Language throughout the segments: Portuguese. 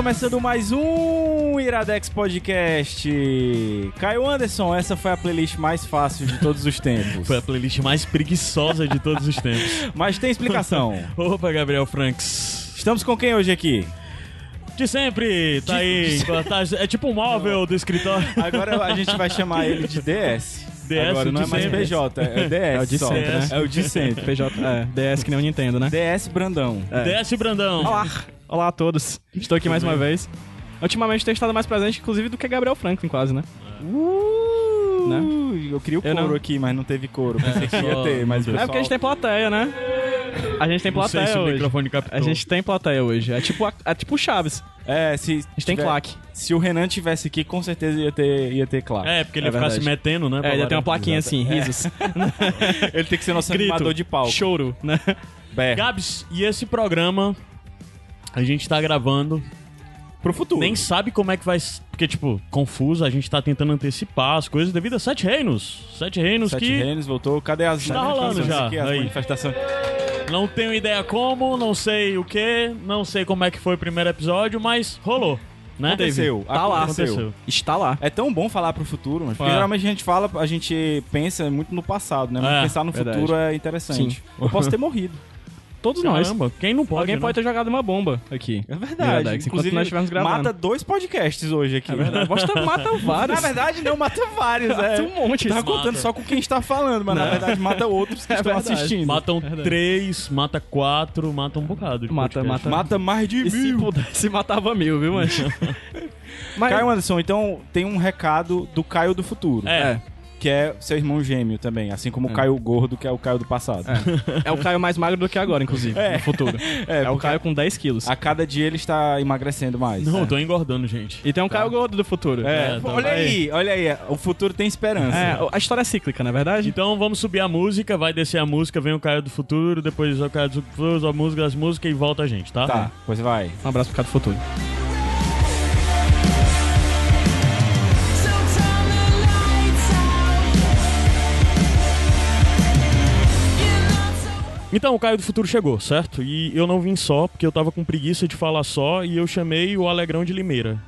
Começando mais um Iradex Podcast. Caio Anderson, essa foi a playlist mais fácil de todos os tempos. Foi a playlist mais preguiçosa de todos os tempos. Mas tem explicação. Opa, Gabriel Franks. Estamos com quem hoje aqui? De sempre, tá aí. tá- é tipo um móvel do escritório. Agora a gente vai chamar ele de DS. DS, Agora não é de mais sempre. PJ, é DS. É o de só. sempre, né? É o de sempre. PJ, é, DS que nem o Nintendo, né? DS Brandão. DS Brandão. Olá! Olá a todos. Estou aqui mais uma vez. Ultimamente tenho estado mais presente, inclusive, do que Gabriel Franklin, quase, né? Uh, Né? Eu queria o Eu couro não- aqui, mas não teve couro. Pensei que ia ter, mas o É É porque a gente tem pessoal- plateia, né? A gente tem Não sei se plateia o hoje. A gente tem plateia hoje. É tipo, a- é tipo o Chaves. É, se A gente tem tiver- claque. Se o Renan tivesse aqui, com certeza ia ter, ia ter claque. É, porque ele É ia ficar se metendo, né? É, ainda tem uma plaquinha assim, risos. Ele tem que ser nosso Grito. animador de palco. Choro, né? Berra. Gabs, e esse programa a gente tá gravando. Pro futuro. Nem sabe como é que vai. Porque, tipo, confuso, a gente tá tentando antecipar as coisas devido a Sete Reinos. Sete Reinos Sete que Reinos voltou. Cadê as Tá rolando manifestações já, aqui, as aí. manifestações? não tenho ideia como, não sei o que, não sei como é que foi o primeiro episódio, mas rolou, né? Aconteceu. Tá lá. Aconteceu. Está lá. É tão bom falar pro futuro, mas porque É. geralmente a gente fala, a gente pensa muito no passado, né? Mas É, pensar no verdade. futuro é interessante. Sim. Eu posso ter morrido. Todos nós. Caramba, quem não pode, Alguém né? pode ter jogado uma bomba aqui. É verdade. Iradex, enquanto nós estivermos gravando. mata dois podcasts hoje aqui. É verdade. Bosta mata vários. Na verdade, não, mata vários. Mata é. um monte. Tá Mata. contando só com quem está falando, mas na Não. verdade mata outros que É estão verdade. assistindo. Matam Verdade. três, mata quatro, mata um bocado. de Mata, podcast. mata. Mata mais de E se mil. pudesse, matava mil, viu, mancho? Mas, Caio Anderson, então tem um recado do Caio do futuro. É, Que é seu irmão gêmeo também, assim como o É. Caio Gordo, que é o Caio do passado. É. É o Caio mais magro do que agora, inclusive, É. no futuro. É, É, o Caio com 10 quilos. A cada dia ele está emagrecendo mais. não, É. eu tô engordando, gente. E tem um Caio gordo do futuro. É, É, tá olha bem. aí, olha aí, o futuro tem esperança. É, a história é cíclica, não é verdade? Então vamos subir a música, vai descer a música, vem o Caio do Futuro, depois o Caio do Futuro, a música, as músicas e volta a gente, tá? Tá, pois vai. Um abraço pro Caio do futuro. Então, o Caio do Futuro chegou, certo? E eu não vim só, porque eu tava com preguiça de falar só, e eu chamei o Alegrão de Limeira,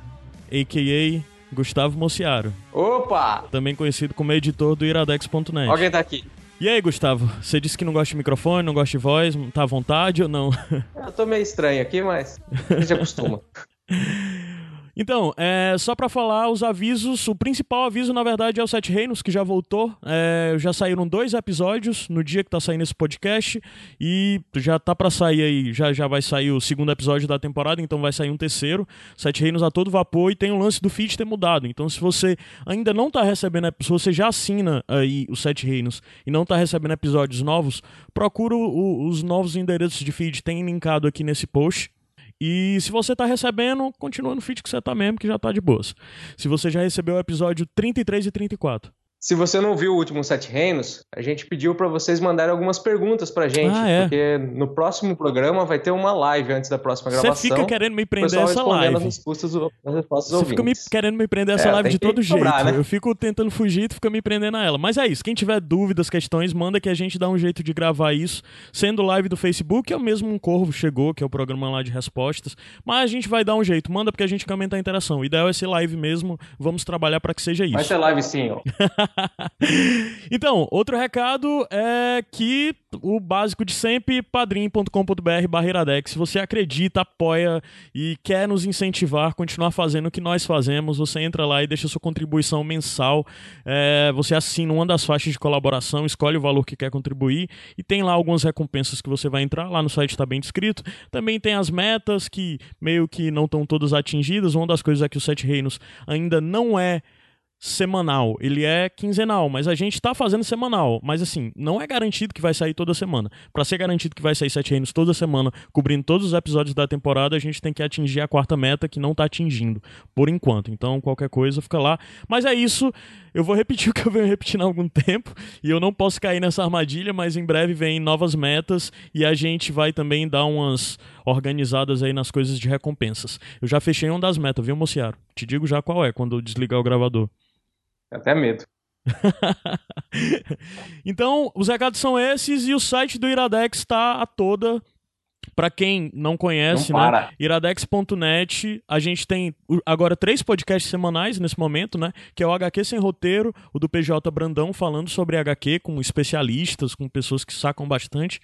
a.k.a. Gustavo Mociaro, Opa! também conhecido como editor do iradex.net. Alguém tá aqui. E aí, Gustavo, você disse que não gosta de microfone, não gosta de voz, tá à vontade ou não? Eu tô meio estranho aqui, mas a gente acostuma. Então, é, só pra falar os avisos, o principal aviso, na verdade, é o Sete Reinos, que já voltou. É, já saíram dois episódios no dia que tá saindo esse podcast. E já tá pra sair aí, já, já vai sair o segundo episódio da temporada, então vai sair um terceiro. Sete Reinos a todo vapor e tem o lance do feed ter mudado. Então, se você ainda não tá recebendo, se você já assina aí o Sete Reinos e não tá recebendo episódios novos, procura o- os novos endereços de feed, tem linkado aqui nesse post. E se você tá recebendo, continua no feed que você tá mesmo, que já tá de boas. Se você já recebeu o episódio 33 e 34. Se você não viu o último Sete Reinos, a gente pediu pra vocês mandarem algumas perguntas pra gente, Ah, é? porque no próximo programa vai ter uma live antes da próxima Você gravação. fica querendo me prender essa live. as respostas, do- as respostas Você fica me querendo me prender essa É, live de todo jeito. né? Eu fico tentando fugir, tu fica me prendendo a ela. Mas é isso. Quem tiver dúvidas, questões, manda que a gente dá um jeito de gravar isso. Sendo live do Facebook, é o mesmo um Corvo chegou, que é o programa lá de respostas. Mas a gente vai dar um jeito. Manda porque a gente quer aumentar a interação. O ideal é ser live mesmo. Vamos trabalhar pra que seja isso. Vai ser live sim, ó. então, outro recado é que o básico de sempre, padrim.com.br barreiradex. Se você acredita, apoia e quer nos incentivar continuar fazendo o que nós fazemos, você entra lá e deixa sua contribuição mensal. É, você assina uma das faixas de colaboração, escolhe o valor que quer contribuir e tem lá algumas recompensas que você vai entrar. Lá no site está bem descrito. Também tem as metas que meio que não estão todas atingidas. Uma das coisas é que o Sete Reinos ainda não é semanal, ele é quinzenal, mas a gente tá fazendo semanal. Mas assim, não é garantido que vai sair toda semana. Pra ser garantido que vai sair Sete Reinos toda semana, cobrindo todos os episódios da temporada, a gente tem que atingir a quarta meta que não tá atingindo, por enquanto. Então, qualquer coisa fica lá. Mas é isso. Eu vou repetir o que eu venho repetindo há algum tempo e eu não posso cair nessa armadilha, mas em breve vem novas metas e a gente vai também dar umas organizadas aí nas coisas de recompensas. Eu já fechei uma das metas, viu, Mociaro? Te digo já qual é quando eu desligar o gravador. Até medo. então, os recados são esses e o site do Iradex está a toda. Pra quem não conhece, Não né? para. Iradex.net, a gente tem o- agora três podcasts semanais nesse momento, né? Que é o HQ Sem Roteiro, o do PJ Brandão falando sobre HQ com especialistas, com pessoas que sacam bastante.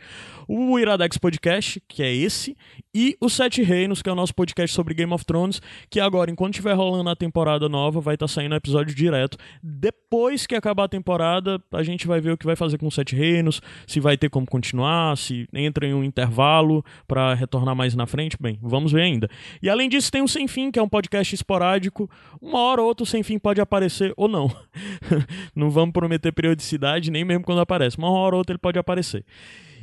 O Iradex Podcast, que é esse, e o Sete Reinos, que é o nosso podcast sobre Game of Thrones, que agora, enquanto estiver rolando a temporada nova, vai estar saindo episódio direto. Depois que acabar a temporada, a gente vai ver o que vai fazer com os Sete Reinos, se vai ter como continuar, se entra em um intervalo para retornar mais na frente. Bem, vamos ver ainda. E além disso, tem o Sem Fim, que é um podcast esporádico. Uma hora ou outra o Sem Fim pode aparecer ou não. não vamos prometer periodicidade, nem mesmo quando aparece. Uma hora ou outra ele pode aparecer.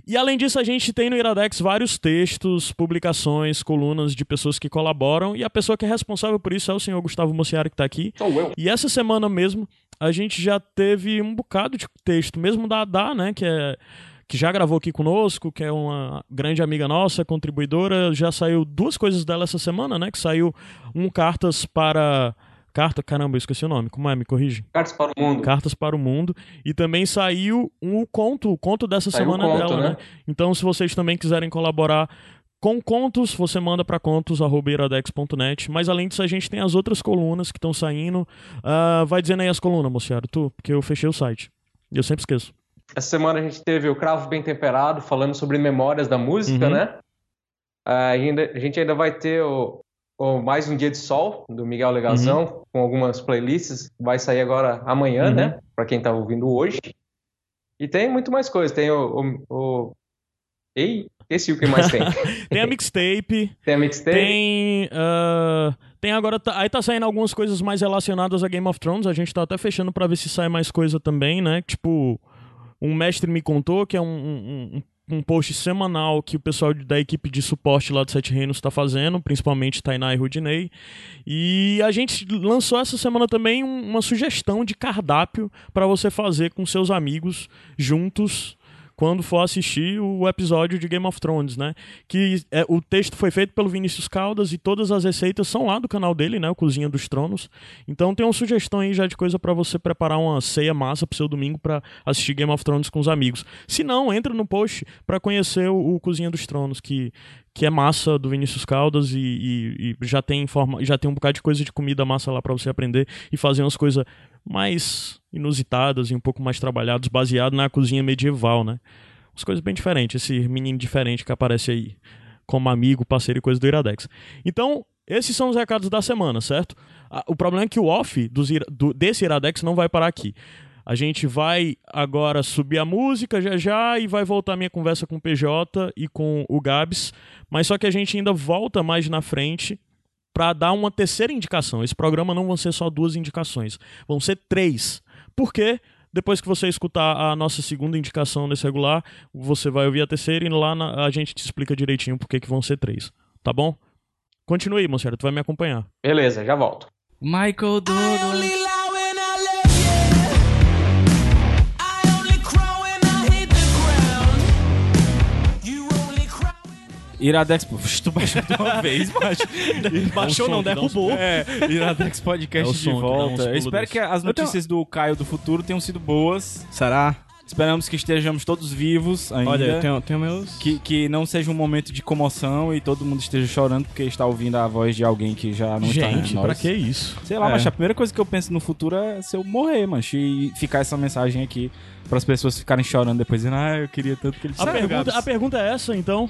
E além disso, a gente tem no Iradex vários textos, publicações, colunas de pessoas que colaboram. E a pessoa que é responsável por isso é o senhor Gustavo Mociari, que está aqui. Sou eu. E essa semana mesmo, a gente já teve um bocado de texto, mesmo da Adá, né, que é que já gravou aqui conosco, que é uma grande amiga nossa, contribuidora, já saiu duas coisas dela essa semana, né, que saiu um cartas para carta, caramba, eu esqueci o nome. Como é? Me corrige. Cartas para o mundo. Cartas para o Mundo. E também saiu um conto, o conto dessa Saiu semana conto, dela, né? né? Então, se vocês também quiserem colaborar com contos, você manda para contos.iradex.net. Mas além disso, a gente tem as outras colunas que estão saindo. Ah, vai dizendo aí as colunas, Mociaro, tu, porque eu fechei o site. E eu sempre esqueço. Essa semana a gente teve o Cravo Bem Temperado, falando sobre memórias da música, Uhum. né? Ah, ainda, a gente ainda vai ter o, o Mais Um Dia de Sol, do Miguel Legalzão, com algumas playlists. Vai sair agora amanhã, Uhum. né? Pra quem tá ouvindo hoje. E tem muito mais coisa. Tem o... o, o... Ei, esqueci o que mais tem. Tem a mixtape, tem a mixtape. tem. ah, tem agora. tá- aí tá saindo algumas coisas mais relacionadas a Game of Thrones. A gente tá até fechando pra ver se sai mais coisa também, né? Tipo, um mestre me contou que é um, um, um- post semanal que o pessoal da equipe de suporte lá do Sete Reinos tá fazendo, principalmente Tainá e Rudinei. E a gente lançou essa semana também um- uma sugestão de cardápio pra você fazer com seus amigos juntos quando for assistir o episódio de Game of Thrones, né? Que é, o texto foi feito pelo Vinícius Caldas e todas as receitas são lá do canal dele, né? O Cozinha dos Tronos. Então tem uma sugestão aí já de coisa pra você preparar uma ceia massa pro seu domingo pra assistir Game of Thrones com os amigos. Se não, entra no post pra conhecer o, o Cozinha dos Tronos, que que é massa do Vinícius Caldas e, e- e já tem já tem um bocado de coisa de comida massa lá pra você aprender e fazer umas coisas mais inusitadas e um pouco mais trabalhadas, baseado na cozinha medieval, né? Umas coisas bem diferentes, esse menino diferente que aparece aí como amigo, parceiro e coisa do Iradex. Então, esses são os recados da semana, certo? Ah, O problema é que o off dos do- desse Iradex não vai parar aqui. A gente vai agora subir a música já já e vai voltar a minha conversa com o PJ e com o Gabs, mas só que a gente ainda volta mais na frente para dar uma terceira indicação. Esse programa não vão ser só duas indicações, vão ser três. Por quê? Depois que você escutar a nossa segunda indicação nesse regular, você vai ouvir a terceira e lá na- a gente te explica direitinho por que que vão ser três. Tá bom? Continue aí, moçada, tu vai me acompanhar. Beleza, já volto. Michael Douglas. Iradex. Puxa, tu baixou de uma vez, macho. Baixou, não, uns- derrubou. É, Iradex Podcast É de volta. Eu espero desse. que as notícias do Caio do futuro tenham sido boas. Será? Esperamos que estejamos todos vivos ainda. Olha, eu tenho, tenho meus. Que, que não seja um momento de comoção e todo mundo esteja chorando porque está ouvindo a voz de alguém que já não está Gente, nós. pra que isso? Sei lá, É. mas a primeira coisa que eu penso no futuro é se eu morrer, mancho, e ficar essa mensagem aqui para as pessoas ficarem chorando depois, dizendo, ah, eu queria tanto que ele A pergunta, a pergunta é essa, então.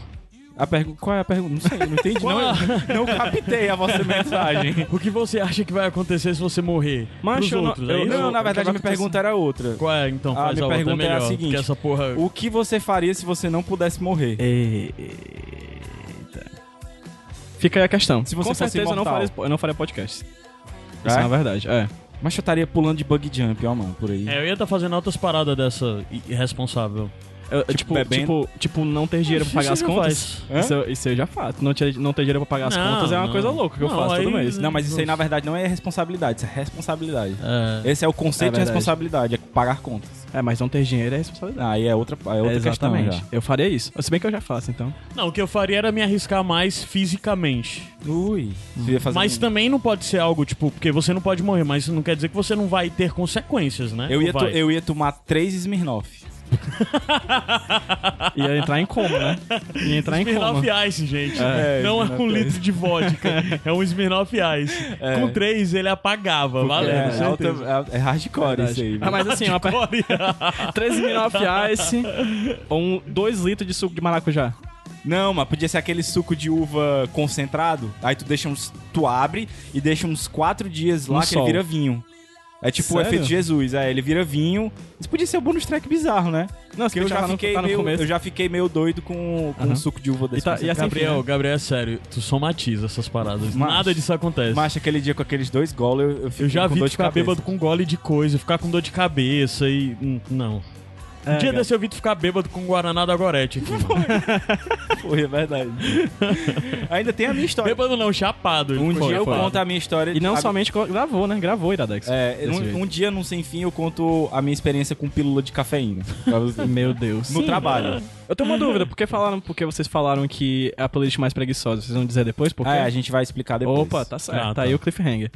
A pergu- Qual é a pergunta? Não sei, não entendi. Não, é? não captei a vossa mensagem. O que você acha que vai acontecer se você morrer? Não- outros, é eu-? Não, na verdade, a minha pergunta era outra. Qual é, então? A Faz minha a outra pergunta é a melhor, seguinte. essa porra... O que você faria se você não pudesse morrer? Eita. Fica aí a questão. Se você Com fosse certeza eu não, faria, eu não faria podcast. É? Isso é uma verdade, é. Mas eu estaria pulando de bug jump, ó, mano, por aí. É, eu ia estar fazendo outras paradas dessa irresponsável. Eu- eu, tipo, bebendo. tipo, tipo, não ter dinheiro pra pagar as contas. Isso, eu- isso eu já faço. Não ter, não ter dinheiro pra pagar as Não, contas é uma não. coisa louca que eu Não, faço todo aí- mês. Não, mas isso aí na verdade não é responsabilidade, isso é responsabilidade. É. Esse é o conceito É de responsabilidade, é pagar contas. É, mas não ter dinheiro é responsabilidade. Aí é outra, é outra questão Exatamente. já. Eu faria isso. Se bem que eu já faço, então. Não, o que eu faria era me arriscar mais fisicamente. Ui, você ia fazer Mas um- também não pode ser algo, tipo, porque você não pode morrer, mas isso não quer dizer que você não vai ter consequências, né? eu, ia Ou eu ia tomar três Smirnoff. Ia entrar em coma, né? Ia entrar em coma. Smirnoff Ice, gente. É, não é Smirnoff um Ice. litro de vodka, é um Smirnoff Ice. Com três ele apagava, valendo, é, alta- é, é hardcore isso aí. Ah, mas assim, uma per... Core. 13 Smirnoff Ice ou um, 2 litros de suco de maracujá. Não, mas podia ser aquele suco de uva concentrado. Aí tu deixa uns. Tu abre e deixa uns quatro dias lá No que sol. ele vira vinho. É tipo o Sério? efeito Jesus, é, ele vira vinho. Isso podia ser um bonus track bizarro, né? Não, Porque eu já, fiquei tá no meio, começo. eu já fiquei meio doido com, com Aham. um suco de uva desse. E tá- e assim, Gabriel, né? Gabriel, é sério, tu somatiza essas paradas. Mas- Nada disso acontece. Mas aquele dia com aqueles dois goles, eu, eu, fiquei eu já com vi dor tu de ficar cabeça. bêbado com gole de coisa, ficar com dor de cabeça e. hum, Não. Um É, dia cara. desse eu vi tu ficar bêbado com Guaraná da Gorete aqui. mano. Foi, é verdade. Ainda tem a minha história. bêbado não, chapado. Um Foi, dia eu foi. conto a minha história. E não a- somente gravou, né? Gravou Iradex. É, um, um dia, num sem fim, eu conto a minha experiência com pílula de cafeína. Meu Deus. no trabalho. Eu tenho uma dúvida, porque falaram, porque vocês falaram que é a playlist mais preguiçosa. Vocês vão dizer depois por quê? Ah, é, a gente vai explicar depois. Opa, tá certo. Ah, tá. tá. aí o cliffhanger.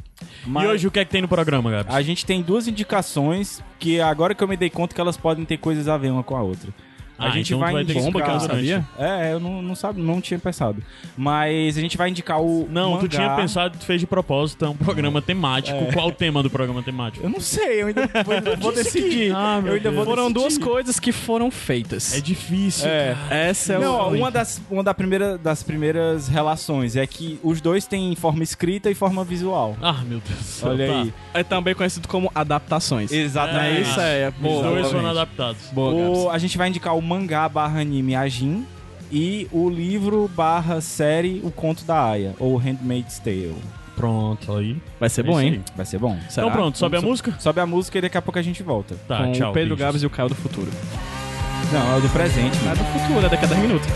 Mas E hoje o que é que tem no programa, Gabs? a gente tem duas indicações que agora que eu me dei conta que elas podem ter coisas a ver uma com a outra. A Ah, gente então tu vai, vai que indicar... Bomba que eu não sabia. É, eu não, não, sabe, não tinha pensado. Mas a gente vai indicar o Não, tu mangá. tinha pensado, tu fez de propósito, é um programa temático. Qual o tema do programa temático? Eu não sei, eu ainda vou, eu vou decidir. Ah, meu eu ainda vou Deus. Foram duas decidir. coisas que foram feitas. É difícil. É. Essa é Não, ó, uma das, uma da primeira, das primeiras relações é que os dois têm forma escrita e forma visual. Ah, meu Deus do céu. Olha tá. aí. É também conhecido como adaptações. Exatamente. É isso aí, é Os dois Exatamente. foram adaptados. Boa, O- a gente vai indicar o mangá barra anime Ajin e o livro barra série O Conto da Aya, ou Handmaid's Tale. Pronto, aí. Vai ser É bom, hein? Vai ser bom. Será? Então pronto, sobe a música? Sobe a música e daqui a pouco a gente volta. Tá, Com tchau. o Pedro bichos. Gabs e o Caio do Futuro. Não, é o do presente, Não né? é do futuro, é daqui a 10 minutos.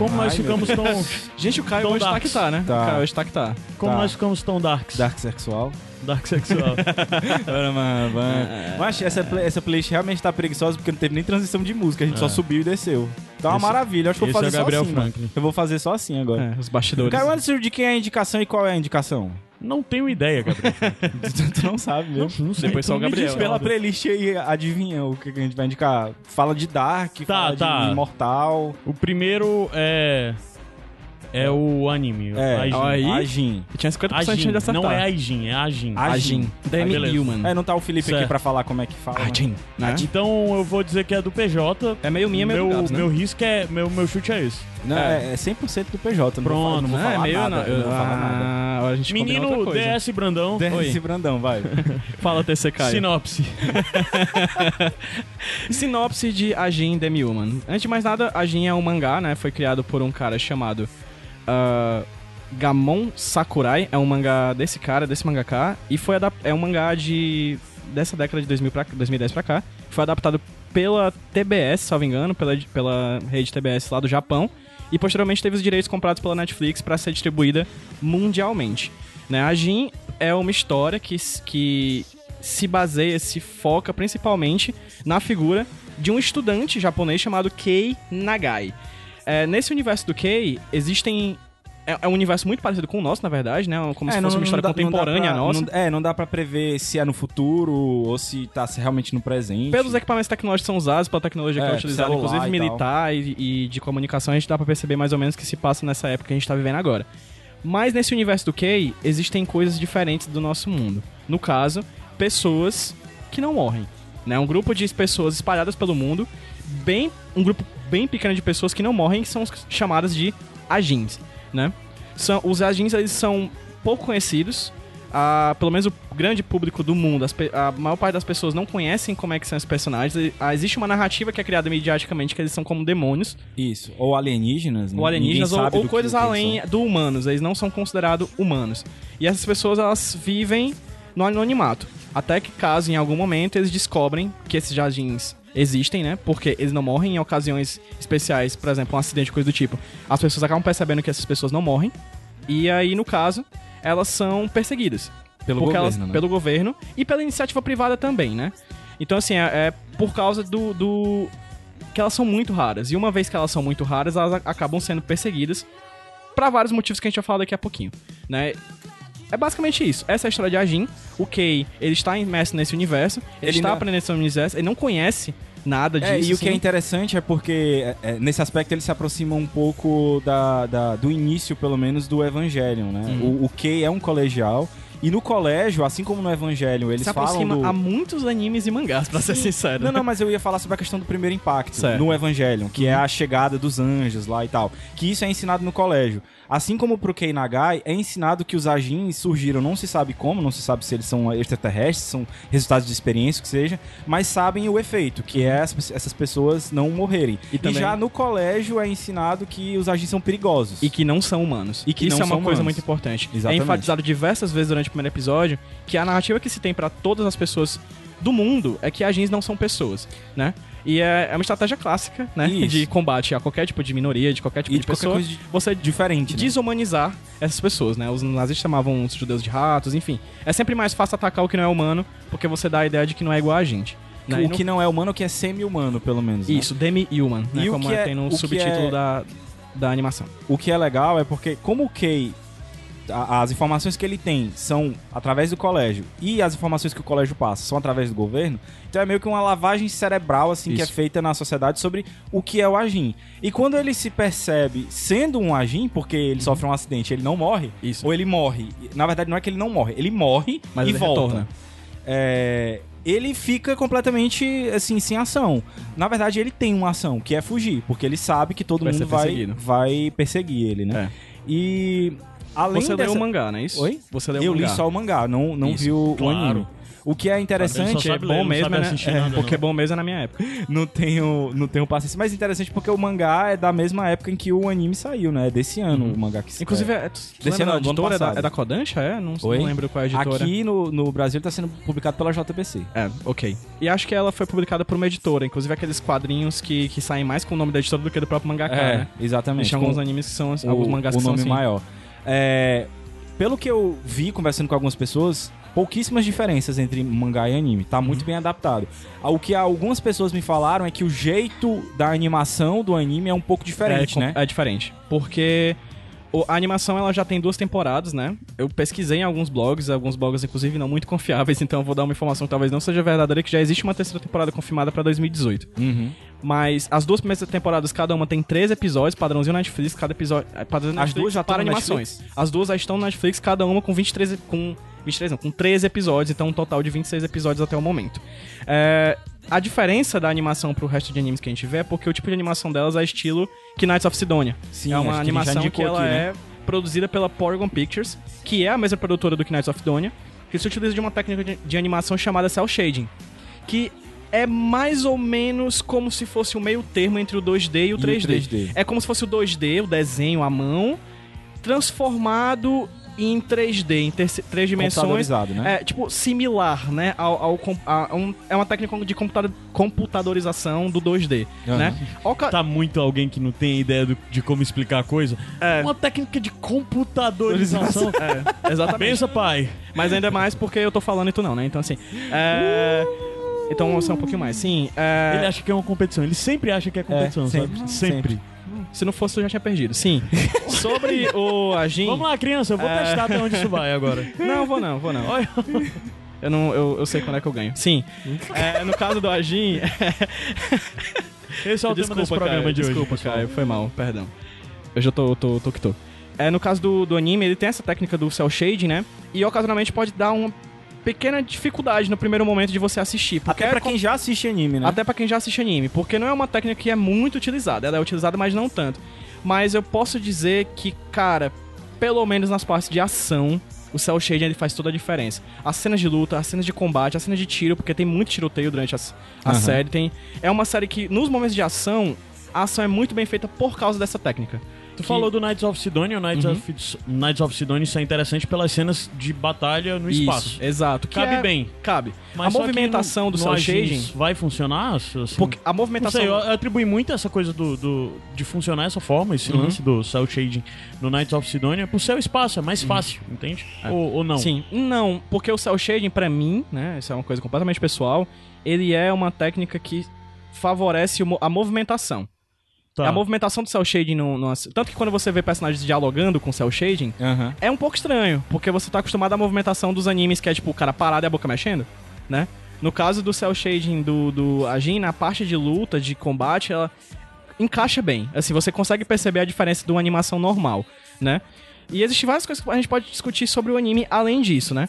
Como nós Ai, meu ficamos tão. Gente, o Caio Tom hoje tá Darks. que tá, né? Tá. O Caio hoje tá que tá. Como Tá. nós ficamos tão darks? Dark Sexual. Dark sexual. Bora, mano, mano. Mas essa, play- essa playlist realmente tá preguiçosa porque não teve nem transição de música, a gente É. só subiu e desceu. Tá uma Esse- maravilha, eu acho que eu vou esse fazer é o Gabriel só assim. mano. Franklin. Eu vou fazer só assim agora. É, os bastidores. Caio Anderson, de quem é a indicação e qual é a indicação? Não tenho ideia, Gabriel. tu, não sabe mesmo. Não sei. Depois só o me Gabriel. pela playlist aí, adivinha o que a gente vai indicar. Fala de Dark, fala tá. de Imortal. O primeiro é. É o anime. É, Aijin. aí. Ajin. Tinha 50% de Ajin. acertar. Não é Aijin, é Ajin. Ajin. Demi beleza. Human. É, não tá o Felipe aqui Certo. pra falar como é que fala. né? Ajin. Né? Então eu vou dizer que é do PJ. É meio minha, meio meu, do Gabs, né? meu risco é. Meu, meu chute é esse. Não, é, é 100% do PJ. Não Pronto, vou, fa- não vou Não, falar é meio... nada. não, eu não vou falar nada. Ah, a gente Menino outra coisa. DS Brandão. Desce Brandão, vai. Fala, TC Caio. Sinopse. Sinopse de Ajin Demi Human. Antes de mais nada, Ajin é um mangá, né? Foi criado por um cara chamado ah, Gamon Sakurai. É um mangá desse cara, desse mangaka. E foi é um mangá de dessa década de 2000 pra, 2010 pra cá. Foi adaptado pela TBS, salvo engano, pela, pela rede TBS lá do Japão. E posteriormente teve os direitos comprados pela Netflix pra ser distribuída mundialmente. Né? A Jin é uma história que, que se baseia, se foca principalmente na figura de um estudante japonês chamado Kei Nagai. É, nesse universo do Kei, existem. É, é um universo muito parecido com o nosso, na verdade, né? Como se É, fosse uma história dá- contemporânea pra- nossa. não- é, não dá pra prever se é no futuro ou se tá realmente no presente. Pelos equipamentos tecnológicos que são usados, pela tecnologia que é É, utilizada, inclusive e militar e, e de comunicação, a gente dá pra perceber mais ou menos que se passa nessa época que a gente tá vivendo agora. Mas nesse universo do Kei, existem coisas diferentes do nosso mundo. No caso, pessoas que não morrem. Né? Um grupo de pessoas espalhadas pelo mundo, bem um grupo bem pequeno de pessoas que não morrem, que são chamadas de agins, né? São, os agins, eles são pouco conhecidos, ah, pelo menos o grande público do mundo, as a maior parte das pessoas não conhecem como é que são esses personagens. Ah, existe uma narrativa que é criada mediaticamente que eles são como demônios, Isso. Ou alienígenas, né? ou alienígenas, ou, ou coisas que além do humanos. Eles não são considerados humanos. E essas pessoas, elas vivem no anonimato. Até que, caso em algum momento eles descobrem que esses jardins existem, né? Porque eles não morrem em ocasiões especiais, por exemplo, um acidente, coisa do tipo. As pessoas acabam percebendo que essas pessoas não morrem. E aí, no caso, elas são perseguidas. Pelo governo, elas, né? pelo governo e pela iniciativa privada também, né? Então, assim, é, é por causa do, do. que elas são muito raras. E uma vez que elas são muito raras, elas acabam sendo perseguidas pra vários motivos que a gente vai falar daqui a pouquinho, né? É basicamente isso. Essa é a história de Ajin. O Kei, ele está imerso nesse universo, ele, Ele está não- aprendendo esse universo, ele não conhece nada disso. É, e o que é assim. interessante é porque é, é, nesse aspecto ele se aproxima um pouco da, da- do início, pelo menos, do Evangelion, né? Uhum. O, o Kei é um colegial. E no colégio, assim como no Evangelion, eles se falam do... a muitos animes e mangás, pra ser sincero. Não, não, mas eu ia falar sobre a questão do primeiro impacto Certo. no Evangelion, que é a chegada dos anjos lá e tal. Que isso é ensinado no colégio. Assim como pro Kei Nagai, é ensinado que os Ajins surgiram, não se sabe como, não se sabe se eles são extraterrestres, são resultados de experiência, o que seja, mas sabem o efeito, que é as- essas pessoas não morrerem. E E, também- já no colégio é ensinado que os Ajins são perigosos. E que não são humanos. E que Isso é uma coisa humanos. muito importante. Exatamente. É enfatizado diversas vezes durante primeiro episódio que a narrativa que se tem pra todas as pessoas do mundo é que agins não são pessoas, né? E é, é uma estratégia clássica, né? Isso. De combate a qualquer tipo de minoria, de qualquer tipo de, de pessoa. coisa de- Você diferente, né? desumanizar essas pessoas, né? Os nazistas chamavam os judeus de ratos, enfim. É sempre mais fácil atacar o que não é humano, porque você dá a ideia de que não é igual a gente. Né? O no- que não é humano, o que é semi-humano, pelo menos. né? Isso, demi-human, né? E o Como que é, é- tem no subtítulo é- da, da animação. O que é legal é porque, como o Kei, a- as informações que ele tem são através do colégio e as informações que o colégio passa são através do governo, então é meio que uma lavagem cerebral, assim, que é Isso. feita na sociedade sobre o que é o Agin. E quando ele se percebe sendo um Agin, porque ele sofre um acidente ele não morre, Uhum. Isso. ou ele morre, na verdade não é que ele não morre, ele morre Mas e ele volta. retorna. É, ele fica completamente assim sem ação. Na verdade, ele tem uma ação que é fugir, porque ele sabe que todo Vai mundo vai, vai perseguir ele, né? E além Você dessa... leu o mangá, não é isso? Oi? Você leu Eu o mangá. li só o mangá, não, não Isso, vi o, o claro. anime. O que é interessante é bom ler, mesmo, né? É, porque não. bom mesmo é na minha época. não tenho, não tenho paciência, mas é interessante porque o mangá é da mesma época em que o anime saiu, né? É desse ano o mangá que se Inclusive, é, tu, tu Desse ano, ano editora? É da, é da Kodansha, é? Não, não lembro qual é a editora. Aqui no, no Brasil está sendo publicado pela JBC. É, ok. E acho que ela foi publicada por uma editora. Inclusive aqueles quadrinhos que, que saem mais com o nome da editora do que do próprio mangaka, né? exatamente. Com- alguns animes que são... o, alguns mangás o que são assim. maior. É, pelo que eu vi conversando com algumas pessoas, pouquíssimas diferenças entre mangá e anime. Tá Uhum. muito bem adaptado. O que algumas pessoas me falaram é que o jeito da animação do anime é um pouco diferente, é, né? É diferente. Porque a animação ela já tem duas temporadas, né? Eu pesquisei em alguns blogs, alguns blogs inclusive não muito confiáveis, então eu vou dar uma informação que talvez não seja verdadeira, que já existe uma terceira temporada confirmada pra 2018. Uhum. Mas as duas primeiras temporadas, cada uma tem três episódios, padrãozinho Netflix, cada episódio. é, Padrãozinho As Netflix duas já para animações. As duas já estão no Netflix, cada uma com 23. Com 23 não, com 13 episódios, então um total de 26 episódios até o momento. É, a diferença da animação pro resto de animes que a gente vê é porque o tipo de animação delas é estilo Knights of Sidonia. Sim, é que uma animação que ela aqui, né? é produzida pela Porygon Pictures, que é a mesma produtora do Knights of Sidonia, que se utiliza de uma técnica de, de animação chamada cel shading, que é mais ou menos como se fosse o meio termo entre o 2D e o 3D. 3D. É como se fosse o 2D, o desenho à mão, transformado em 3D, em três dimensões. Computadorizado, né? É, tipo, similar, né? Ao, ao a um- é uma técnica de computa- computadorização do 2D, Aham. né? Ao ca- Tá muito alguém que não tem ideia do- de como explicar a coisa. É. Uma técnica de computadorização. É, exatamente. Pensa, pai. Mas ainda mais porque eu tô falando e tu não, né? Então, assim. É... Então vamos ser um pouquinho mais. Sim, é... Ele acha que é uma competição. Ele sempre acha que é competição, sempre, sabe? Sempre. Se não fosse, tu já tinha perdido. Sim. Sobre o Agin. Vamos lá, criança. Eu vou É. testar até onde isso vai agora. Não, vou não, vou não. Eu, não eu, eu sei quando é que eu ganho. Sim. É, no caso do Agin. Esse é o tema desse programa Caio, de hoje. Desculpa, pessoal. Caio, foi mal, perdão. Eu já tô, tô, tô que tô. É, no caso do, do anime, ele tem essa técnica do cel shading, né? E ocasionalmente pode dar uma pequena dificuldade no primeiro momento de você assistir. Até pra é quem já assiste anime, né? Até pra quem já assiste anime, porque não é uma técnica que é muito utilizada. Ela é utilizada, mas não tanto. Mas eu posso dizer que, cara, pelo menos nas partes de ação, o cel shading ele faz toda a diferença. As cenas de luta, as cenas de combate, as cenas de tiro, porque tem muito tiroteio durante as- a Aham. série. Tem, é uma série que, nos momentos de ação, a ação é muito bem feita por causa dessa técnica. Tu falou do Knights of Sidonia. O Knights, Uhum. of, Knights of Sidonia isso é interessante pelas cenas de batalha no espaço. Isso, exato. que Cabe é- bem. Cabe. Mas a que movimentação no- do no cel Agins shading... vai funcionar? Assim, Porque a Não movimentação... sei, eu atribuí muito essa coisa do, do- de funcionar dessa forma, esse Uhum. lance do cel shading no Knights of Sidonia, pro seu espaço, é mais fácil, entende? Ou, ou não? Uhum. É. Sim, não, porque o cel shading pra mim, né, isso é uma coisa completamente pessoal, ele é uma técnica que favorece a movimentação. Tá. A movimentação do cel shading no, no- tanto que quando você vê personagens dialogando com cel shading, é um pouco estranho, porque você tá acostumado à movimentação dos animes que é tipo o cara parado e a boca mexendo, né? No caso do cel shading do, do Ajin, na parte de luta, de combate, ela encaixa bem. Assim, você consegue perceber a diferença de uma animação normal, né? E existem várias coisas que a gente pode discutir sobre o anime além disso, né?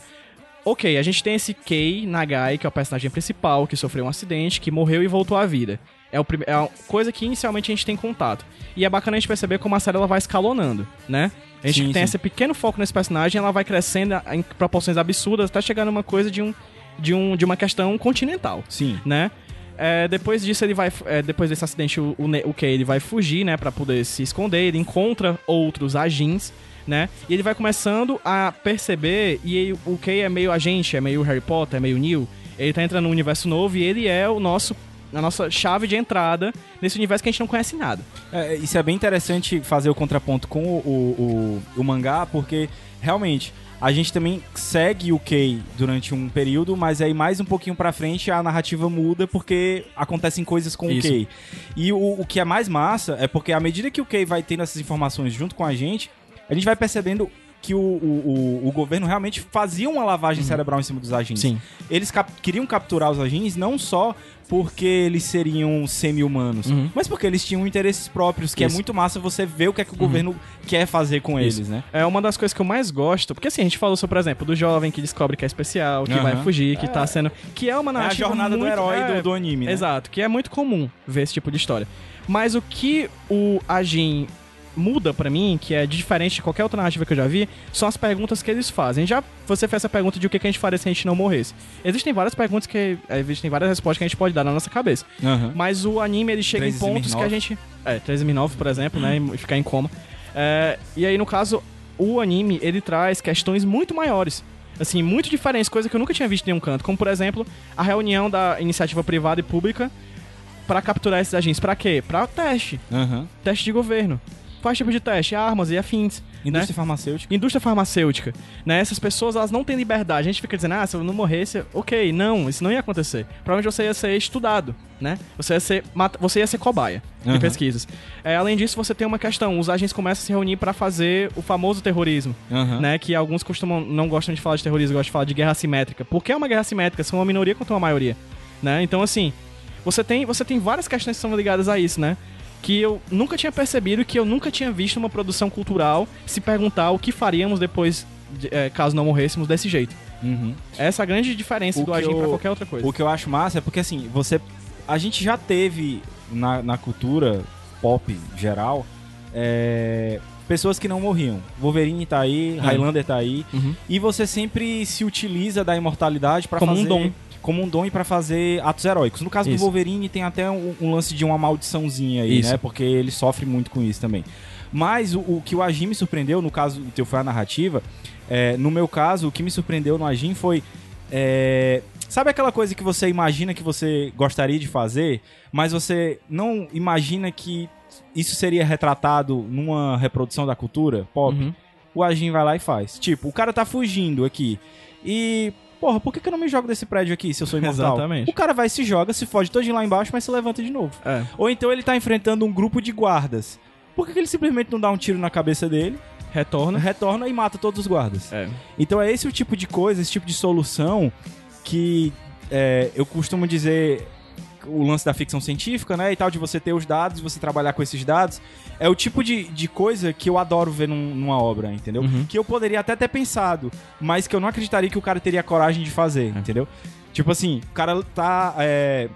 Ok, a gente tem esse Kei Nagai, que é o personagem principal, que sofreu um acidente, que morreu e voltou à vida. É, o é a coisa que inicialmente a gente tem contato. E é bacana a gente perceber como a série ela vai escalonando, né? A gente Sim, tem sim. esse pequeno foco nesse personagem, ela vai crescendo em proporções absurdas, até chegar numa coisa de, um, de, um, de uma questão continental Sim. né? É, depois disso, ele vai. é, depois desse acidente, o, o, Kei ele vai fugir, né? Pra poder se esconder. Ele encontra outros agins, né? E ele vai começando a perceber. E ele- o Kei é meio agente, é meio Harry Potter, é meio Neo. Ele tá entrando num universo novo e ele é o nosso. A nossa chave de entrada nesse universo que a gente não conhece nada. É, isso é bem interessante fazer o contraponto com o, o, o- o mangá, porque realmente a gente também segue o Kei durante um período, mas aí mais um pouquinho pra frente a narrativa muda porque acontecem coisas com Isso. o Kei. E o, o que é mais massa é porque à medida que o Kei vai tendo essas informações junto com a gente, a gente vai percebendo que o, o, o, governo realmente fazia uma lavagem cerebral em cima dos agentes. Sim. Eles cap- queriam capturar os agentes não só porque eles seriam semi-humanos, Uhum. mas porque eles tinham interesses próprios, que Isso. é muito massa você ver o que é que o governo quer fazer com Isso. eles, né? É uma das coisas que eu mais gosto, porque assim, a gente falou sobre, por exemplo, do jovem que descobre que é especial, que Aham. vai fugir, que tá sendo. Que é uma É a narrativa. jornada do muito- herói é, do, do anime, né? Exato, que é muito comum ver esse tipo de história. Mas o que o Ajin muda pra mim, que é diferente de qualquer outra narrativa que eu já vi, são as perguntas que eles fazem. Já você fez essa pergunta de o que a gente faria se a gente não morresse. Existem várias perguntas que. é, Existem várias respostas que a gente pode dar na nossa cabeça. Aham. Mas o anime ele chega em 3 pontos que a gente. É, 3009, por exemplo, né? E ficar em coma. É, e aí, no caso, o anime ele traz questões muito maiores. Assim, muito diferentes, coisa que eu nunca tinha visto em nenhum canto. Como, por exemplo, a reunião da iniciativa privada e pública pra capturar esses agentes. Pra quê? Pra teste. Aham. Teste de governo. Quais tipos de teste? Armas e afins. Indústria né? farmacêutica. Indústria farmacêutica, né? Essas pessoas, elas não têm liberdade. A gente fica dizendo, ah, se eu não morresse, ok, não, isso não ia acontecer. Provavelmente você ia ser estudado, né? Você ia ser, você ia ser cobaia de Aham. pesquisas. É, além disso, você tem uma questão, os agentes começam a se reunir para fazer o famoso terrorismo, Aham. né? Que alguns costumam, não gostam de falar de terrorismo, gostam de falar de guerra assimétrica. Porque é uma guerra assimétrica, são uma minoria contra uma maioria, né? Então, assim, você tem, você tem várias questões que são ligadas a isso, né? Que eu nunca tinha percebido, que eu nunca tinha visto uma produção cultural se perguntar o que faríamos depois, de- eh, caso não morrêssemos desse jeito. Uhum. Essa é a grande diferença O do eu- pra qualquer outra coisa. O que eu acho massa é porque assim, você. A gente já teve na, na cultura pop geral é, pessoas que não morriam. Wolverine tá aí, Highlander tá aí. Uhum. E você sempre se utiliza da imortalidade pra Como um fazer. dom. Como um dom e pra fazer atos heróicos. No caso Isso. do Wolverine tem até um, um lance de uma maldiçãozinha aí, Isso. né? Porque ele sofre muito com isso também. Mas o, o que o Ajin me surpreendeu, no caso o teu foi a narrativa, é, no meu caso, o que me surpreendeu no Ajin foi. é, sabe aquela coisa que você imagina que você gostaria de fazer, mas você não imagina que isso seria retratado numa reprodução da cultura pop? Uhum. O Ajin vai lá e faz. Tipo, o cara tá fugindo aqui. E. Porra, por que, que eu não me jogo desse prédio aqui se eu sou imortal? Exatamente. O cara vai, se joga, se foge todinho lá embaixo, mas se levanta de novo. É. Ou então ele tá enfrentando um grupo de guardas. Por que, que ele simplesmente não dá um tiro na cabeça dele, Retorna. retorna e mata todos os guardas? É. Então é esse o tipo de coisa, esse tipo de solução que é, eu costumo dizer o lance da ficção científica, né, e tal, de você ter os dados, você trabalhar com esses dados, é o tipo de, de coisa que eu adoro ver num- numa obra, entendeu? Uhum. Que eu poderia até ter pensado, mas que eu não acreditaria que o cara teria coragem de fazer, entendeu? Tipo assim, o cara tá é,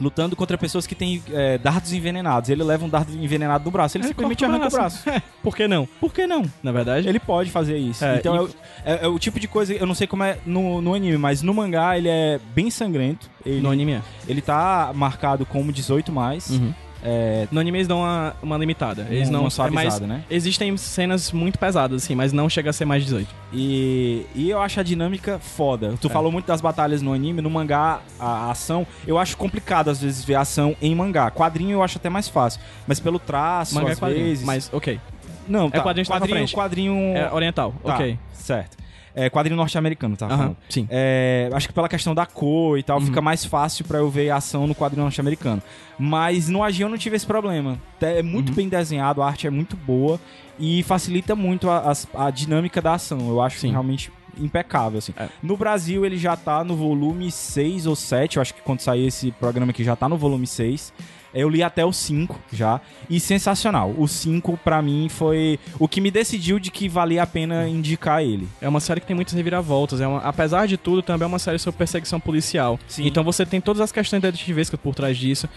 lutando contra pessoas que têm é, dardos envenenados, ele leva um dardo envenenado no braço, ele, Ele simplesmente corta o arranca o braço. braço. Por que não? Por que não? Na verdade. Ele pode fazer isso. É, então e- é, o- é- é o tipo de coisa, eu não sei como é no, no anime, mas no mangá ele é bem sangrento. Ele, No anime é. ele tá marcado como 18 mais. Uhum. É, No anime eles dão uma, uma limitada. Eles uma não suavizada, é mais, né? Existem cenas muito pesadas, assim, mas não chega a ser mais 18. E, e eu acho a dinâmica foda. É. Tu falou muito das batalhas no anime, no mangá, a, a ação. Eu acho complicado às vezes ver a ação em mangá. Quadrinho eu acho até mais fácil. Mas pelo traço, Manga é às quadrinho. vezes. Mas, ok. Não, tá. quadrinho tá quadrinho, frente. quadrinho. É oriental, tá, ok. Certo. É quadrinho norte-americano, tá? Falando. sim. É, acho que pela questão da cor e tal, Uhum. fica mais fácil pra eu ver a ação no quadrinho norte-americano. Mas no Agi eu não tive esse problema. É muito Uhum. bem desenhado, a arte é muito boa e facilita muito a, as- a dinâmica da ação. Eu acho Sim. realmente impecável, assim. É. No Brasil ele já tá no volume 6 ou 7, eu acho que quando sair esse programa aqui já tá no volume 6. Eu li até o 5 já. E sensacional. O 5, pra mim, foi o que me decidiu de que valia a pena indicar ele. É uma série que tem muitas reviravoltas. É uma, apesar de tudo, também é uma série sobre perseguição policial. Sim. Então você tem todas as questões detetivescas por trás disso.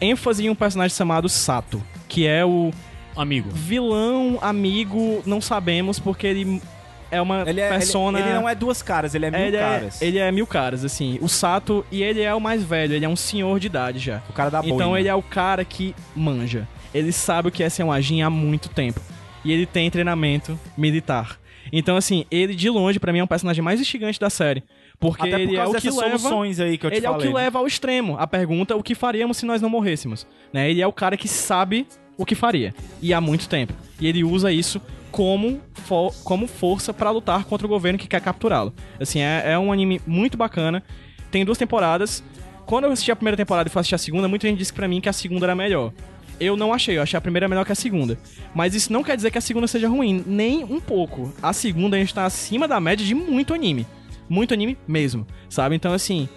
ênfase em um personagem chamado Sato, que é o Amigo. vilão, amigo, não sabemos, porque ele é uma Ele, é, persona. ele, ele não é duas caras, ele é mil ele é, caras. ele é mil caras, assim. O Sato, e ele é o mais velho, ele é um senhor de idade já. O cara da boina. Então ele é o cara que manja. Ele sabe o que é ser um agin há muito tempo. E ele tem treinamento militar. Então, assim, ele de longe, pra mim, é um personagem mais instigante da série. Porque Até por ele é causa o que leva. soluções aí que eu te Ele é o falei. que né? leva ao extremo a pergunta: o que faríamos se nós não morrêssemos? Né? Ele é o cara que sabe o que faria. E há muito tempo. E ele usa isso como, como força pra lutar contra o governo que quer capturá-lo. Assim, é, é um anime muito bacana. Tem duas temporadas. Quando eu assisti a primeira temporada e fui assistir a segunda, muita gente disse pra mim que a segunda era melhor. Eu não achei, eu achei a primeira melhor que a segunda. Mas isso não quer dizer que a segunda seja ruim, nem um pouco. A segunda a gente tá acima da média de muito anime. Muito anime mesmo, sabe? Então, assim,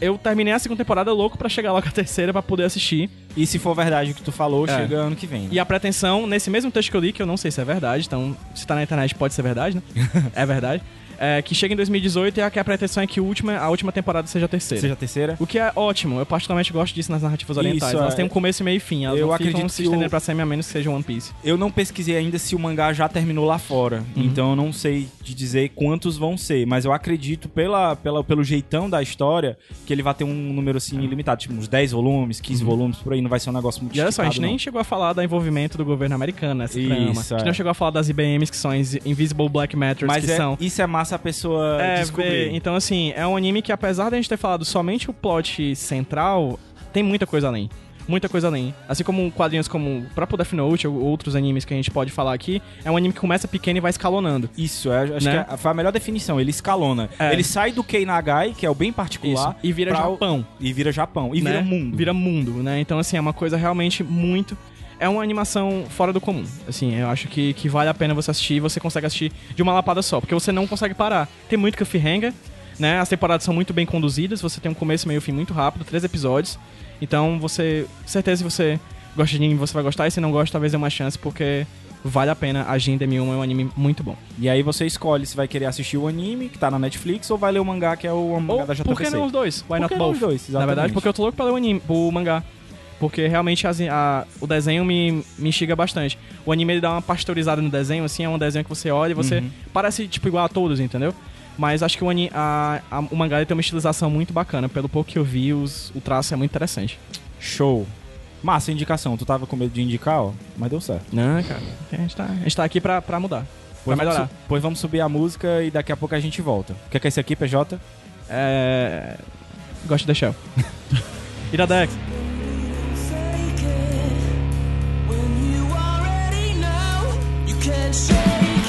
eu terminei a segunda temporada louco pra chegar logo a terceira pra poder assistir. E se for verdade o que tu falou, É. chega ano que vem. né? E a pretensão, nesse mesmo texto que eu li, que eu não sei se é verdade, então se tá na internet pode ser verdade, né? é verdade. É, que chega em 2018 e a, a pretensão é que a última, a última temporada seja a terceira. Seja a terceira? O que é ótimo, eu particularmente gosto disso nas narrativas orientais. Isso, Elas é. têm um começo e meio e fim, elas Eu não ficam acredito se que estendendo o- pra semi a menos que seja One Piece. Eu não pesquisei ainda se o mangá já terminou lá fora. Uhum. Então eu não sei de dizer quantos vão ser. Mas eu acredito pela, pela, pelo jeitão da história que ele vai ter um número assim ilimitado. Tipo uns 10 volumes, 15 volumes por aí. Não vai ser um negócio muito Uhum. E olha só, a gente esticado, nem não. chegou a falar do envolvimento do governo americano nessa Isso, trama. A gente é. não chegou a falar das IBMs, que são as Invisible Black Matters, Mas que é, são... isso é massa a pessoa É, descobrir. então assim, é um anime que apesar de a gente ter falado somente o plot central, tem muita coisa além. Muita coisa além. Assim como quadrinhos como o próprio Death Note ou outros animes que a gente pode falar aqui, é um anime que começa pequeno e vai escalonando. Isso, é, acho Né? que é- foi a melhor definição. Ele escalona. É. Ele sai do Kei Nagai, que é o bem particular, Isso. E vira pra o- Japão. e vira Japão. E né? vira mundo. Vira mundo, né? Então, assim, é uma coisa realmente muito. É uma animação fora do comum. Assim, eu acho que, que vale a pena você assistir e você consegue assistir de uma lapada só, porque você não consegue parar. Tem muito cliffhanger, né? As temporadas são muito bem conduzidas, você tem um começo, meio e fim muito rápido, três episódios. Então, você. Certeza que você gosta de anime, você vai gostar, e se não gosta, talvez dê uma chance, porque vale a pena. A Gin Demi é um anime muito bom. E aí você escolhe se vai querer assistir o anime, que tá na Netflix, ou vai ler o mangá, que é o mangá Ou, da JPC. por que não os dois? Why Por not que não both? os dois? Na Exatamente. verdade, porque eu tô louco pra ler o, anime, o mangá. Porque realmente as- a- o desenho me, me instiga bastante. O anime ele dá uma pasteurizada no desenho, assim, é um desenho que você olha e você Uhum. parece tipo igual a todos, entendeu? Mas acho que o, ani- a- a- o mangá tem uma estilização muito bacana. Pelo pouco que eu vi, os- o traço é muito interessante. Show. Massa a indicação. Tu tava com medo de indicar, ó, mas deu certo. Não, cara. A gente tá, a gente tá aqui pra, pra mudar. Pra Pois vamos, melhorar. su- pois vamos subir a música e daqui a pouco a gente volta. O que é, que é esse aqui, PJ? É. Gosto da Shell. Iradex. Know you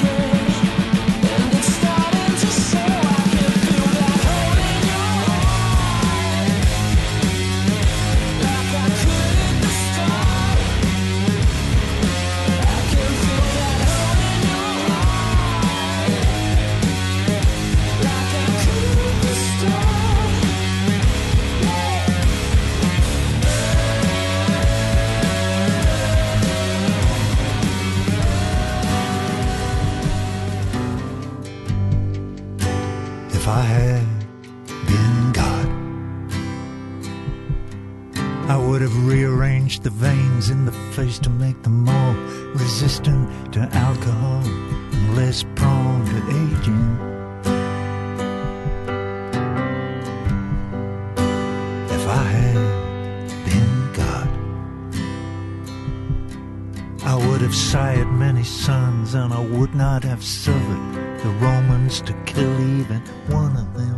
I had been God. I would have rearranged the veins in the face to make them more resistant to alcohol and less prone to aging. If I had been God, I would have sired many sons, and I would not have suffered the Romans to kill even one of them.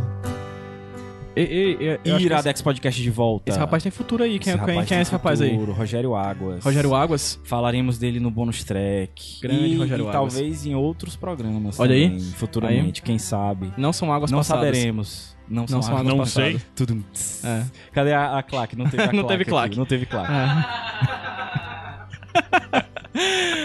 E, e, e, que esse, Iradex Podcast de volta. esse rapaz tem futuro aí. Quem, Esse quem, quem é esse rapaz aí? futuro, Rogério Águas. Rogério Águas. Falaremos dele no bônus track. Grande e, Rogério e Águas. talvez em outros programas Olha aí. também, futuramente, quem sabe. Não são águas Não passadas. saberemos. Não, são Não são águas águas Não passadas. sei. Tudo. É. Cadê a, a claque? Não teve a Não claque teve aqui. claque. Não teve claque. É.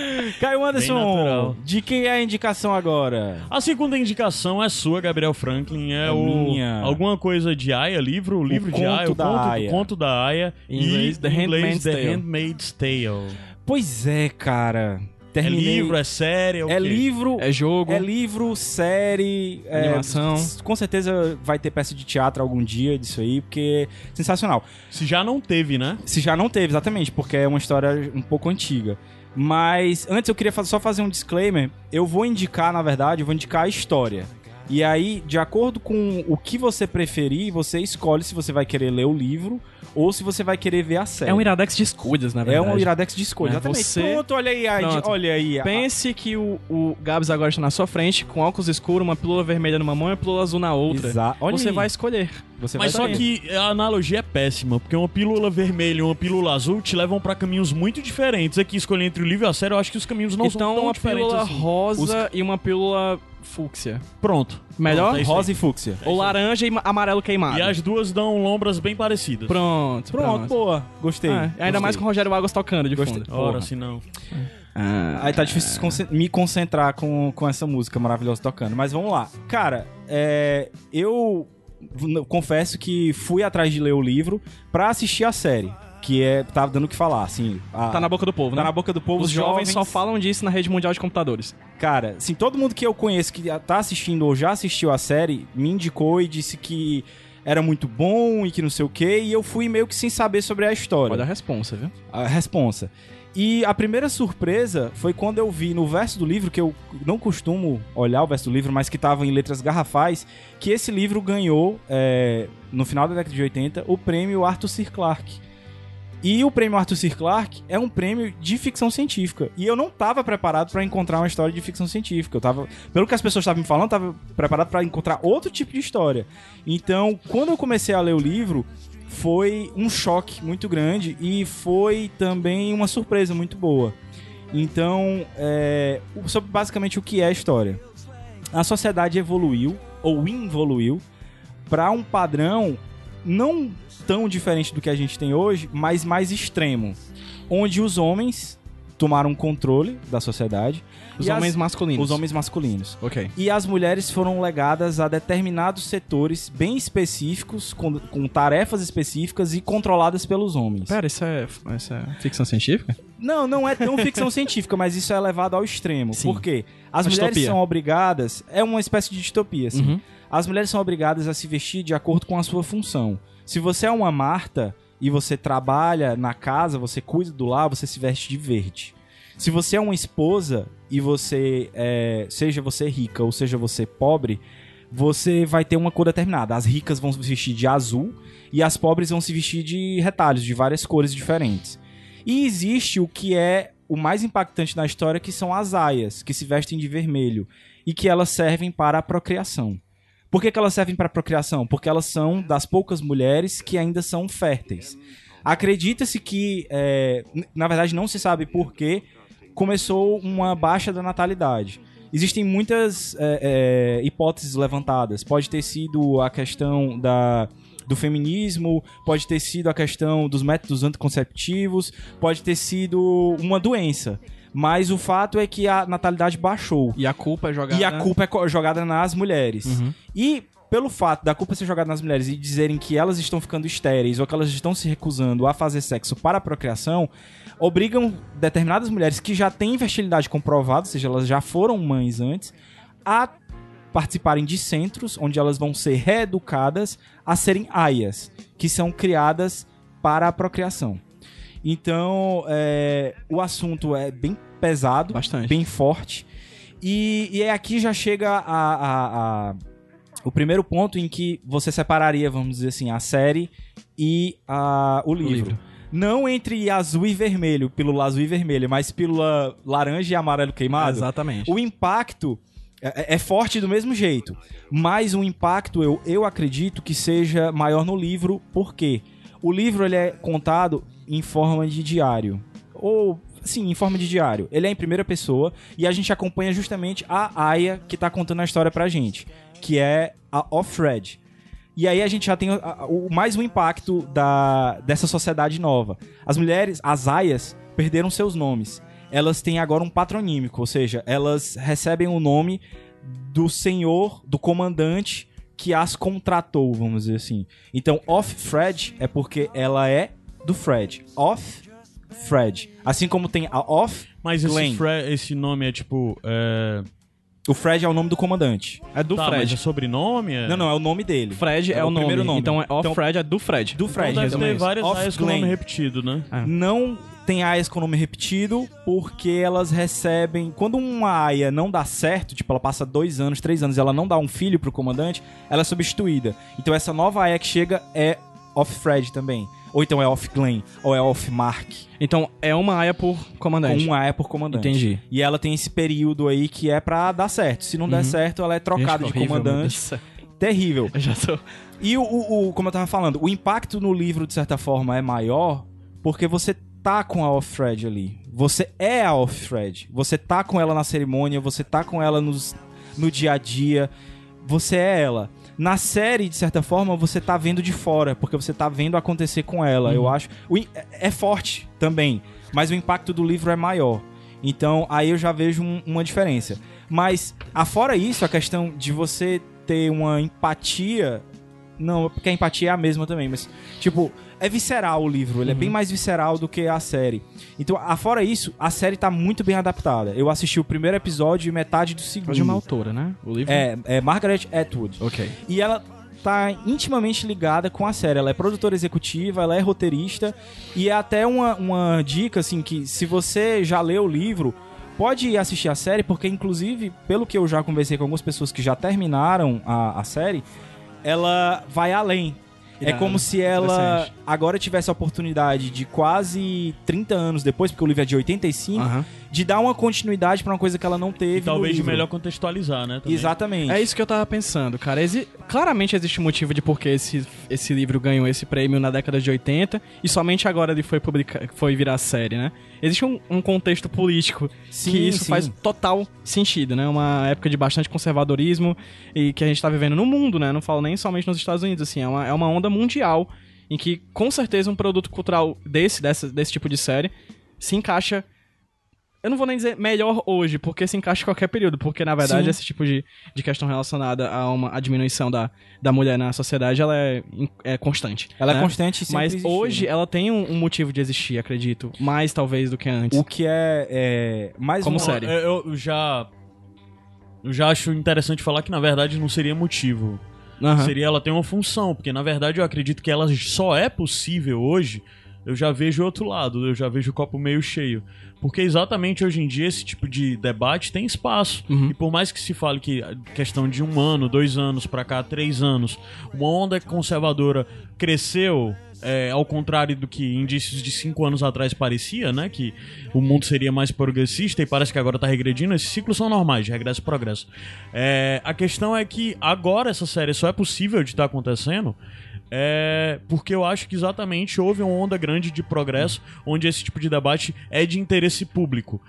Caio Anderson, de quem é a indicação agora? A segunda indicação é sua, Gabriel Franklin. É, É o. minha. Alguma coisa de Aya, livro, o livro de Conto Aya, o da conto, Aya. o conto da Aya. Em inglês, e, The Handmaid's The Tale. Handmaid's Tale. Pois é, cara. É Terminei. livro, é série, é o É quê? livro. É jogo. É livro, série, é, Animação. com certeza vai ter peça de teatro algum dia disso aí, porque é sensacional. Se já não teve, né? Se já não teve, exatamente, porque é uma história um pouco antiga. Mas antes eu queria só fazer um disclaimer. Eu vou indicar, na verdade, eu vou indicar a história. E aí, de acordo com o que você preferir, você escolhe se você vai querer ler o livro ou se você vai querer ver a série. É um iradex de escudas, na É verdade. um Iradex de escolha, É, exatamente. você- Pronto, olha aí, a- Pronto. olha aí. a- Pense que o, o Gabs agora está na sua frente, com óculos escuros, uma pílula vermelha numa mão e uma pílula azul na outra. Exa- olha Você aí. vai escolher. Você Mas vai só que a analogia é péssima, porque uma pílula vermelha e uma pílula azul te levam pra caminhos muito diferentes. Aqui, escolher entre o livro e a série, eu acho que os caminhos não então, são tão uma diferentes pílula assim. rosa e uma pílula fúcsia. Pronto. Melhor? Pronto, é. Rosa e fúcsia. Ou laranja e ma- amarelo queimado. E as duas dão lombras bem parecidas. Pronto, Pronto, pronto. boa. Gostei. É, ainda Gostei. mais com o Rogério Águas tocando de Gostei. fundo. Ora, se não. Aí tá difícil me concentrar com, com essa música maravilhosa tocando. Mas vamos lá. Cara, é, eu confesso que fui atrás de ler o livro pra assistir a série. Que é. Tava dando o que falar, assim. a- Tá na boca do povo, tá né? na boca do povo. Os jovens só falam disso na rede mundial de computadores. Cara, assim, todo mundo que eu conheço que tá assistindo ou já assistiu a série me indicou e disse que era muito bom e que não sei o quê. E eu fui meio que sem saber sobre a história. Olha a responsa, viu? a responsa. E a primeira surpresa foi quando eu vi no verso do livro, que eu não costumo olhar o verso do livro, mas que tava em letras garrafais, que esse livro ganhou, é, no final da década de 80, o prêmio Arthur C. Clarke. E o prêmio Arthur C. Clarke é um prêmio de ficção científica. E eu não tava preparado pra encontrar uma história de ficção científica. Eu tava, pelo que as pessoas estavam me falando, eu tava preparado pra encontrar outro tipo de história. Então, quando eu comecei a ler o livro, foi um choque muito grande e foi também uma surpresa muito boa. Então, é, sobre basicamente o que é a história. A sociedade evoluiu, ou involuiu, para um padrão não tão diferente do que a gente tem hoje, mas mais extremo. Onde os homens tomaram controle da sociedade. Os homens as- masculinos. Os homens masculinos. Ok. E as mulheres foram legadas a determinados setores bem específicos, com, com tarefas específicas e controladas pelos homens. Pera, isso é, isso é ficção científica? Não, não é tão ficção científica, mas isso é levado ao extremo. Sim. Por quê? As Uma mulheres distopia. são obrigadas. É uma espécie de distopia, assim. Uhum. As mulheres são obrigadas a se vestir de acordo com a sua função. Se você é uma Marta e você trabalha na casa, você cuida do lar, você se veste de verde. Se você é uma esposa e você é, seja você rica ou seja você pobre, você vai ter uma cor determinada. As ricas vão se vestir de azul e as pobres vão se vestir de retalhos de várias cores diferentes. E existe o que é o mais impactante na história, que são as aias, que se vestem de vermelho e que elas servem para a procriação. Por que, que elas servem para procriação? Porque elas são das poucas mulheres que ainda são férteis. Acredita-se que, é, na verdade, não se sabe por que começou uma baixa da natalidade. Existem muitas é, é, hipóteses levantadas. Pode ter sido a questão da, do feminismo, pode ter sido a questão dos métodos anticonceptivos, pode ter sido uma doença. Mas o fato é que a natalidade baixou. E a culpa é jogada... E a culpa é jogada nas mulheres. Uhum. E pelo fato da culpa ser jogada nas mulheres e dizerem que elas estão ficando estéreis ou que elas estão se recusando a fazer sexo para a procriação, obrigam determinadas mulheres que já têm fertilidade comprovada, ou seja, elas já foram mães antes, a participarem de centros onde elas vão ser reeducadas a serem aias, que são criadas para a procriação. Então, é, o assunto é bem pesado, Bastante. bem forte. E, e é aqui já chega a, a- a- o primeiro ponto em que você separaria, vamos dizer assim, a série e a, o livro. livro. Não entre azul e vermelho, pílula azul e vermelha, mas pílula laranja e amarelo queimado. Exatamente. O impacto é, é forte do mesmo jeito, mas o impacto eu, eu acredito que seja maior no livro, porque o livro ele é contado em forma de diário. Ou, sim, em forma de diário. Ele é em primeira pessoa e a gente acompanha justamente a Aya que tá contando a história pra gente, que é a Off-Red. E aí a gente já tem o, mais um impacto da, dessa sociedade nova. As mulheres, as aias, perderam seus nomes. Elas têm agora um patronímico, ou seja, elas recebem o nome do senhor, do comandante que as contratou, vamos dizer assim. Então, Off Fred é porque ela é do Fred. Off Fred. Assim como tem a Off, Mas esse, esse nome é tipo. É... o Fred é o nome do comandante. É do tá, mas Fred. é sobrenome? É... Não, não, é o nome dele. Fred é, o, nome. primeiro nome. Então é off Então, Fred é do Fred. do Fred, Então deve ter várias Off com nome repetido, né? não tem aias com nome repetido porque elas recebem. Quando uma aia não dá certo, tipo, ela passa dois anos, três anos, ela não dá um filho pro comandante, ela é substituída. Então essa nova aia que chega é off Fred também. Ou então é off Glenn, ou é off Mark. Então é uma aia por Com comandante. uma aia por comandante. Entendi. E ela tem esse período aí que é pra dar certo. Se não der certo, ela é trocada Gente, de horrível, comandante. Terrível. Eu já tô... E o, o- o- como eu tava falando, o impacto no livro, de certa forma, é maior porque você tá com a Off-Thread ali. Você é a Off-Thread. Você tá com ela na cerimônia, você tá com ela nos, no dia a dia. Você é ela. Na série, de certa forma, você tá vendo de fora, porque você tá vendo acontecer com ela. Eu acho. O in- é- é forte também, mas o impacto do livro é maior. Então, aí eu já vejo um- uma diferença. Mas, afora isso, a questão de você ter uma empatia. Não, porque a empatia é a mesma também, mas, tipo, é visceral o livro, ele é bem mais visceral do que a série. Então, afora isso, a série tá muito bem adaptada. Eu assisti o primeiro episódio e metade do segundo. de uma autora, né? O livro? É, é Margaret Atwood. Ok. E ela tá intimamente ligada com a série. Ela é produtora executiva, ela é roteirista. E é até uma, uma dica, assim, que se você já leu o livro, pode ir assistir a série, porque, inclusive, pelo que eu já conversei com algumas pessoas que já terminaram a, a série, ela vai além. É Irado. como se ela agora tivesse a oportunidade de quase 30 anos depois, porque o livro é de 85, Aham. de dar uma continuidade pra uma coisa que ela não teve. E talvez no de livro. melhor contextualizar, né? também. Exatamente. É isso que eu tava pensando, cara. Exi- Claramente existe um motivo de por que esse, esse livro ganhou esse prêmio na década de 80 e somente agora ele foi, publica... foi virar série, né? Existe um, um contexto político Sim, que isso sim. faz total sentido, né? Uma época de bastante conservadorismo e que a gente tá vivendo no mundo, né? Não falo nem somente nos Estados Unidos, assim. É uma, é uma onda mundial em que, com certeza, um produto cultural desse, dessa, desse tipo de série se encaixa eu não vou nem dizer melhor hoje, porque se encaixa em qualquer período, porque na verdade Sim. esse tipo de, de questão relacionada a uma a diminuição da, da mulher na sociedade, ela é, é constante. Ela né? é constante Mas existiu, hoje né? ela tem um, um motivo de existir, acredito. Mais talvez do que antes. O que é, é mais Como uma- série. Eu, eu já. Eu já acho interessante falar que na verdade não seria motivo. Aham. Seria ela ter uma função, porque na verdade eu acredito que ela só é possível hoje eu já vejo o outro lado, eu já vejo o copo meio cheio. Porque exatamente hoje em dia esse tipo de debate tem espaço. E por mais que se fale que questão de um ano, dois anos pra cá, três anos, uma onda conservadora cresceu. é, ao contrário do que indícios de cinco anos atrás parecia, né? Que o mundo seria mais progressista e parece que agora tá regredindo. Esses ciclos são normais, de regresso e progresso. É, a questão é que agora essa série só é possível de estar acontecendo é porque eu acho que exatamente houve uma onda grande de progresso onde esse tipo de debate é de interesse público.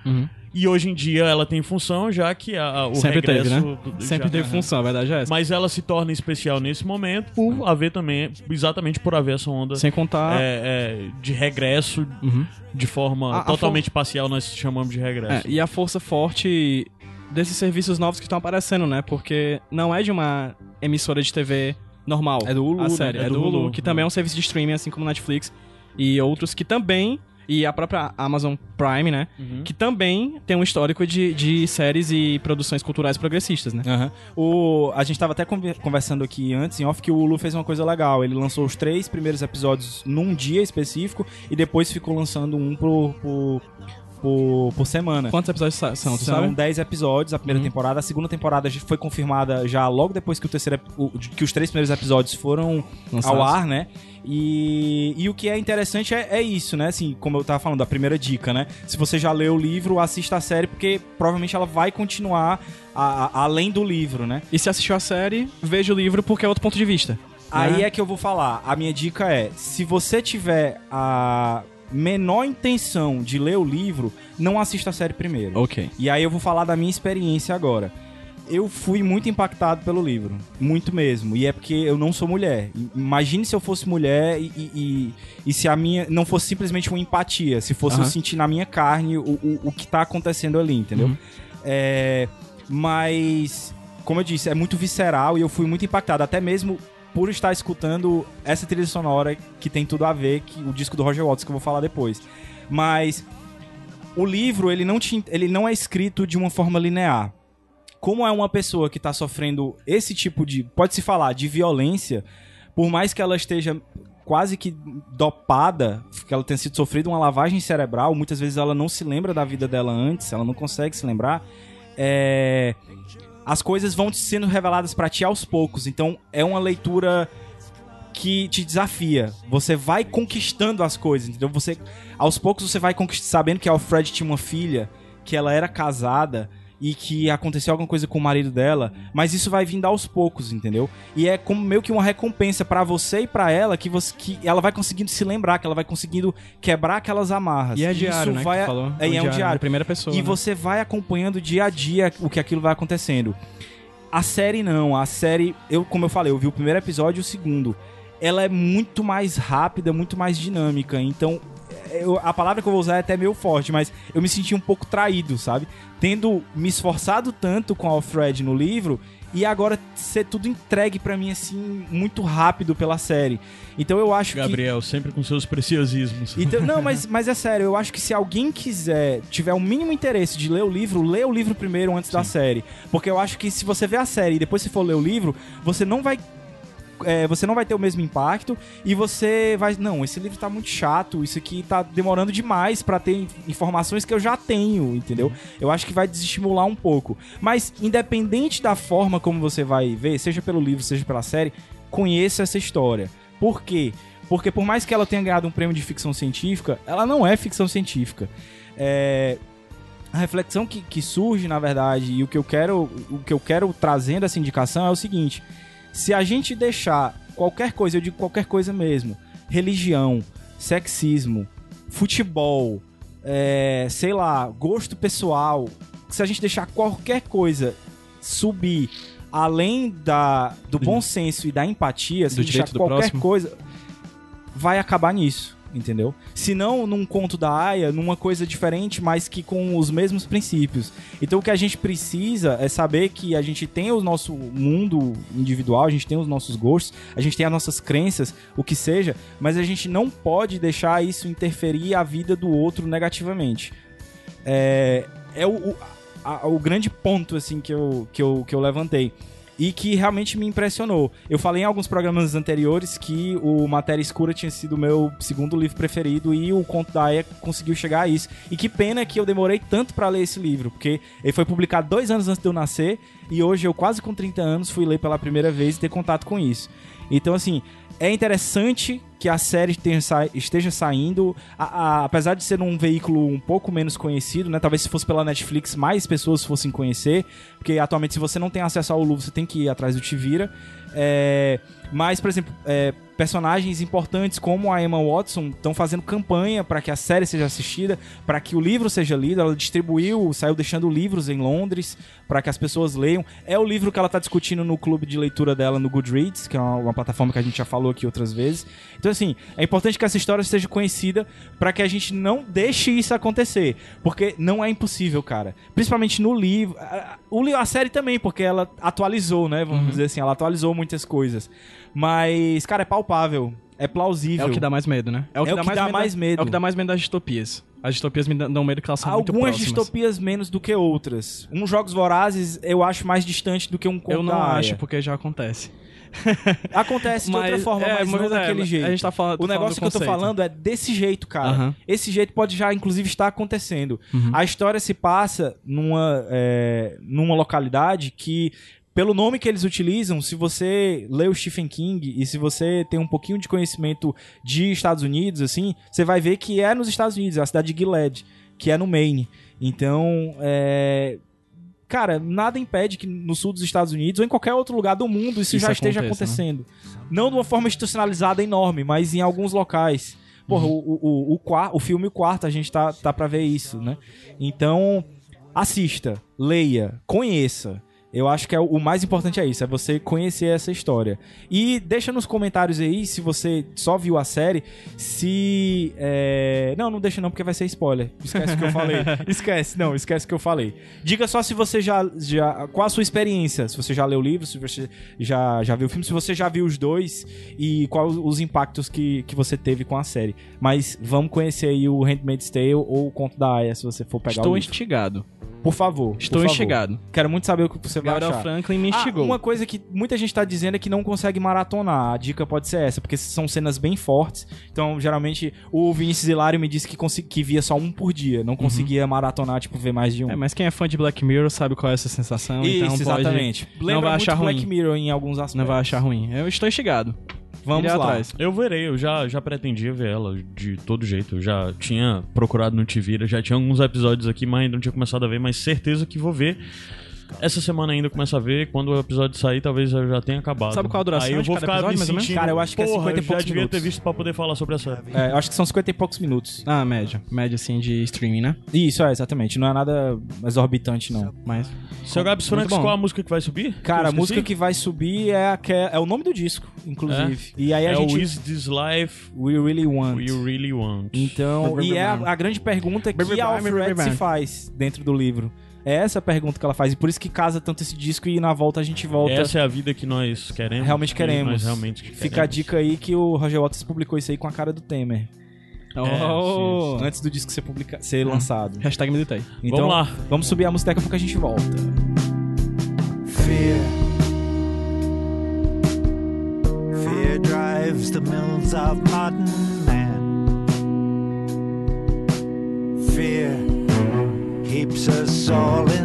E hoje em dia ela tem função, já que a, o Sempre teve, regresso né? do- Sempre já- teve função, a verdade é essa. Mas ela se torna especial nesse momento por haver também, exatamente por haver essa onda Sem contar. é, é, de regresso Uhum. de forma A- a totalmente parcial, nós chamamos de É, regresso. e a força forte desses serviços novos que estão aparecendo, né? Porque não é de uma emissora de TV normal. É do Hulu, a né? série. É É, do do Hulu, Hulu, que né? também é um serviço de streaming, assim como Netflix. E outros que também. E a própria Amazon Prime, né? Uhum. Que também tem um histórico de, de séries e produções culturais progressistas, né? Aham. O, a gente tava até conver- conversando aqui antes, em off, que o Hulu fez uma coisa legal. Ele lançou os três primeiros episódios num dia específico e depois ficou lançando um por, por, por, por semana. Quantos episódios são, São sabe? 10 episódios a primeira Uhum. temporada. A segunda temporada já foi confirmada já logo depois que o terceiro que os três primeiros episódios foram Lançados. ao ar, né? E, e o que é interessante é, é isso, né? Assim, como eu tava falando, a primeira dica, né? Se você já leu o livro, assista a série, porque provavelmente ela vai continuar a- a- além do livro, né? E se assistiu a série, veja o livro porque é outro ponto de vista. Aí né? é que eu vou falar. A minha dica é: se você tiver a menor intenção de ler o livro, não assista a série primeiro. Ok. E aí eu vou falar da minha experiência agora. Eu fui muito impactado pelo livro, muito mesmo. E é porque eu não sou mulher. Imagine se eu fosse mulher e, e- e- se a minha não fosse simplesmente uma empatia, se fosse eu sentir na minha carne o, o, o que tá acontecendo ali, entendeu? Uhum. É, mas, como eu disse, é muito visceral e eu fui muito impactado, até mesmo por estar escutando essa trilha sonora que tem tudo a ver, que o disco do Roger Waters que eu vou falar depois. Mas o livro, ele não, te, ele não é escrito de uma forma linear. Como é uma pessoa que está sofrendo esse tipo de, pode-se falar, de violência, por mais que ela esteja quase que dopada, que ela tenha sido sofrido uma lavagem cerebral, muitas vezes ela não se lembra da vida dela antes, ela não consegue se lembrar. É, as coisas vão sendo reveladas pra ti aos poucos. Então é uma leitura que te desafia. Você vai conquistando as coisas, entendeu? Você aos poucos você vai conquist- sabendo que Alfred tinha uma filha, que ela era casada e que aconteceu alguma coisa com o marido dela, mas isso vai vindo aos poucos, entendeu? E é como meio que uma recompensa pra você e pra ela que você que ela vai conseguindo se lembrar, que ela vai conseguindo quebrar aquelas amarras. E é isso diário, né? que vai falou. é, é um diário. né? Primeira pessoa. e né? você vai acompanhando dia a dia o que aquilo vai acontecendo. A série não, a série, eu como eu falei, eu vi o primeiro episódio e o segundo. Ela é muito mais rápida, muito mais dinâmica. Então, eu- a palavra que eu vou usar é até meio forte, mas eu me senti um pouco traído, sabe? Tendo me esforçado tanto com Alfred no livro e agora ser tudo entregue pra mim assim muito rápido pela série. Então eu acho que Gabriel, sempre com seus preciosismos. então, não, mas, mas é sério, eu acho que se alguém quiser, tiver o mínimo interesse de ler o livro, lê o livro primeiro antes da série. Porque eu acho que se você ver a série e depois você for ler o livro, você não vai. É, você não vai ter o mesmo impacto e você vai. Não, esse livro tá muito chato, isso aqui tá demorando demais pra ter in- informações que eu já tenho, entendeu? Eu acho que vai desestimular um pouco. Mas, independente da forma como você vai ver, seja pelo livro, seja pela série, conheça essa história. Por quê? Porque por mais que ela tenha ganhado um prêmio de ficção científica, ela não é ficção científica. É, a reflexão que, que surge, na verdade, e o que eu quero, o que eu quero trazer dessa indicação é o seguinte: se a gente deixar qualquer coisa, eu digo qualquer coisa mesmo, religião, sexismo, futebol, é, sei lá, gosto pessoal, se a gente deixar qualquer coisa subir além da, do bom senso e da empatia, se Do a gente deixar qualquer próximo. coisa, vai acabar nisso, entendeu? Se não num conto da Aya, numa coisa diferente, mas que com os mesmos princípios. Então o que a gente precisa é saber que a gente tem o nosso mundo individual, a gente tem os nossos gostos, a gente tem as nossas crenças, o que seja, mas a gente não pode deixar isso interferir a vida do outro negativamente. É, é o, o, a- o grande ponto assim que eu, que, eu, que eu levantei. E que realmente me impressionou. Eu falei em alguns programas anteriores que o Matéria Escura tinha sido meu segundo livro preferido e o Conto da Aya conseguiu chegar a isso. E que pena que eu demorei tanto pra ler esse livro, porque ele foi publicado dois anos antes de eu nascer e hoje eu, quase com 30 anos, fui ler pela primeira vez e ter contato com isso. Então, assim, é interessante que a série esteja saindo, a- a- apesar de ser um veículo um pouco menos conhecido, né? Talvez se fosse pela Netflix, mais pessoas fossem conhecer, porque atualmente se você não tem acesso ao Luvo, você tem que ir atrás do Tivira. É, mas, por exemplo, é, personagens importantes como a Emma Watson estão fazendo campanha para que a série seja assistida, para que o livro seja lido. Ela distribuiu, saiu deixando livros em Londres para que as pessoas leiam. É o livro que ela está discutindo no clube de leitura dela no Goodreads, que é uma, uma plataforma que a gente já falou aqui outras vezes. Então, assim, é importante que essa história seja conhecida para que a gente não deixe isso acontecer, porque não é impossível, cara. Principalmente no livro, a, a série também, porque ela atualizou, né? Vamos dizer assim, ela atualizou muitas coisas. Mas, cara, é palpável, é plausível. É o que dá mais medo, né? É o que dá mais medo. É o que dá mais medo das distopias. As distopias me dão medo que elas são muito Algumas próximas. distopias menos do que outras. Um Jogos Vorazes eu acho mais distante do que um Conto Eu não acho, porque já acontece. Acontece de outra forma, é, mas não é, daquele jeito. A gente tá falando, O negócio que eu tô falando é desse jeito, cara. Aham. Esse jeito pode já, inclusive, estar acontecendo. Uhum. A história se passa numa, é, numa localidade que, pelo nome que eles utilizam, se você lê o Stephen King e se você tem um pouquinho de conhecimento de Estados Unidos, assim, você vai ver que é nos Estados Unidos, é a cidade de Gilead, que é no Maine. Então, é. Cara, nada impede que no sul dos Estados Unidos ou em qualquer outro lugar do mundo isso, Isso já esteja aconteça, né? acontecendo. Não de uma forma institucionalizada enorme, mas em alguns locais. Porra, Uhum. o, o, o, qua- o filme O Quarto, a gente tá, tá pra ver isso, né? Então, assista, leia, conheça. Eu acho que é o, mais importante é isso, é você conhecer essa história. E deixa nos comentários aí, se você só viu a série, se... é, Não, não deixa não, porque vai ser spoiler. Esquece o que eu falei. Esquece, não, esquece o que eu falei. Diga só se você já... já qual a sua experiência, se você já leu o livro, se você já, já viu o filme, se você já viu os dois e quais os impactos que, que você teve com a série. Mas vamos conhecer aí o Handmaid's Tale ou o Conto da Aya, se você for pegar Estou o livro. instigado. Por favor. por Estou favor. instigado. Quero muito saber o que você vai Gabriel achar. Franklin me Ah, instigou. uma coisa que muita gente tá dizendo é que não consegue maratonar. A dica pode ser essa, porque são cenas bem fortes. Então, geralmente, o Vinícius Hilário me disse que, consegui- que via só um por dia. Não conseguia maratonar, tipo, ver mais de um. É, mas quem é fã de Black Mirror sabe qual é essa sensação, Isso, então pode... exatamente. Lembra não vai achar Black ruim. Mirror em alguns aspectos. Não vai achar ruim. Eu estou instigado. Vamos lá. atrás. Eu verei, eu já, já pretendia ver ela de todo jeito. Eu já tinha procurado no Tivira, já tinha alguns episódios aqui, mas ainda não tinha começado a ver, mas certeza que vou ver. Essa semana ainda começo a ver, quando o episódio sair, talvez eu já tenha acabado. Sabe qual a duração Aí eu de vou cada ficar episódio, me mais ou menos? sentindo, Cara, eu acho que é porra, 50 e eu já poucos devia ter minutos. visto pra poder falar sobre a série. É, eu acho que são 50 e poucos minutos. Ah, média. Média, assim, de streaming, né? Isso, é, exatamente. Não é nada exorbitante, não. Mas... Seu Gabs Franks, qual a música que vai subir? Cara, a música que vai subir é, a que é, é o nome do disco, inclusive. E aí a é gente... o Is This Life We Really Want. We Really Want. Então, e é a, a grande pergunta que a Alfred se faz dentro do livro. É essa a pergunta que ela faz. E por isso que casa tanto esse disco e na volta a gente volta. Essa é a vida que nós queremos. Realmente que queremos. Nós realmente Fica a dica aí que o Roger Waters publicou isso aí com a cara do Temer. Oh! Antes do disco ser, publica ser lançado. Hashtag meditei. Então, Vamos lá. Vamos subir a música daqui a pouco a gente volta. Fear. Fear drives the mills of modern man. Fear keeps us all in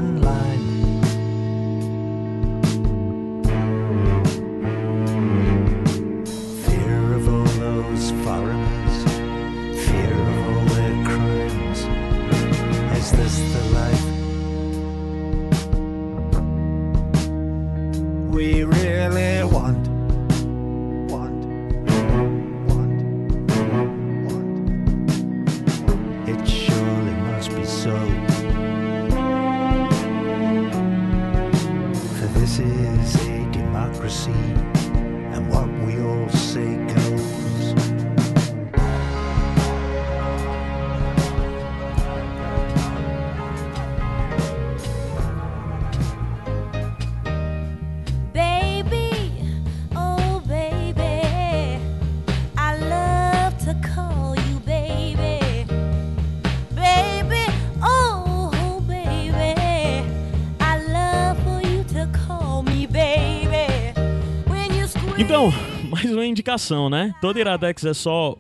indicação, né? Toda Iradex é só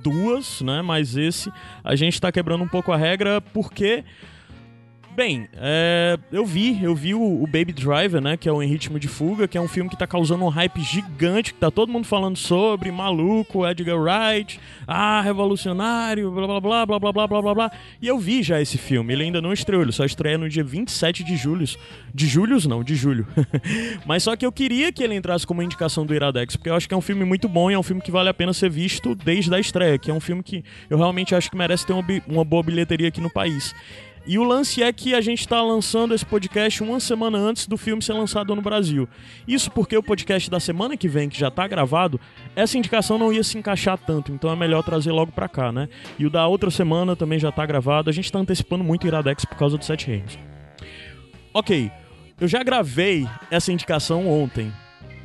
duas, né? Mas esse a gente tá quebrando um pouco a regra porque. Bem, é, eu vi, eu vi o, o Baby Driver, né? Que é o Em Ritmo de Fuga, que é um filme que tá causando um hype gigante, que tá todo mundo falando sobre, maluco, Edgar Wright, ah, revolucionário, blá blá blá blá blá blá blá blá. E eu vi já esse filme, ele ainda não estreou, ele só estreia no dia 27 de julho. De julho não, de julho. Mas só que eu queria que ele entrasse como indicação do Iradex, porque eu acho que é um filme muito bom e é um filme que vale a pena ser visto desde a estreia, que é um filme que eu realmente acho que merece ter uma, uma boa bilheteria aqui no país. E o lance é que a gente está lançando esse podcast uma semana antes do filme ser lançado no Brasil. Isso porque o podcast da semana que vem, que já tá gravado, essa indicação não ia se encaixar tanto, então é melhor trazer logo pra cá, né? E o da outra semana também já tá gravado, a gente tá antecipando muito o Iradex por causa do Sete Reinos. Ok, eu já gravei essa indicação ontem,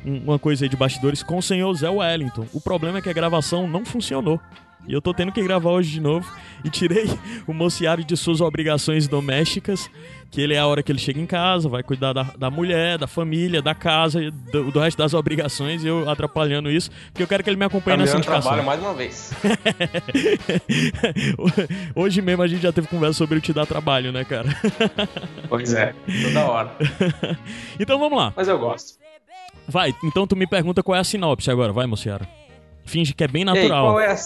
um- uma coisa aí de bastidores, com o senhor Zé Wellington. O problema é que a gravação não funcionou. E eu tô tendo que gravar hoje de novo. E tirei o mociário de suas obrigações domésticas, que ele é a hora que ele chega em casa, vai cuidar da, da mulher, da família, da casa, do, do resto das obrigações, e eu atrapalhando isso, porque eu quero que ele me acompanhe Tá me nessa indicação. trabalho mais uma vez. Hoje mesmo a gente já teve conversa sobre o te dar trabalho, né, cara? Pois é, toda hora. Então vamos lá. Mas eu gosto. Vai, então tu me pergunta qual é a sinopse agora, vai, Mociara. Finge que é bem natural. qual é, a,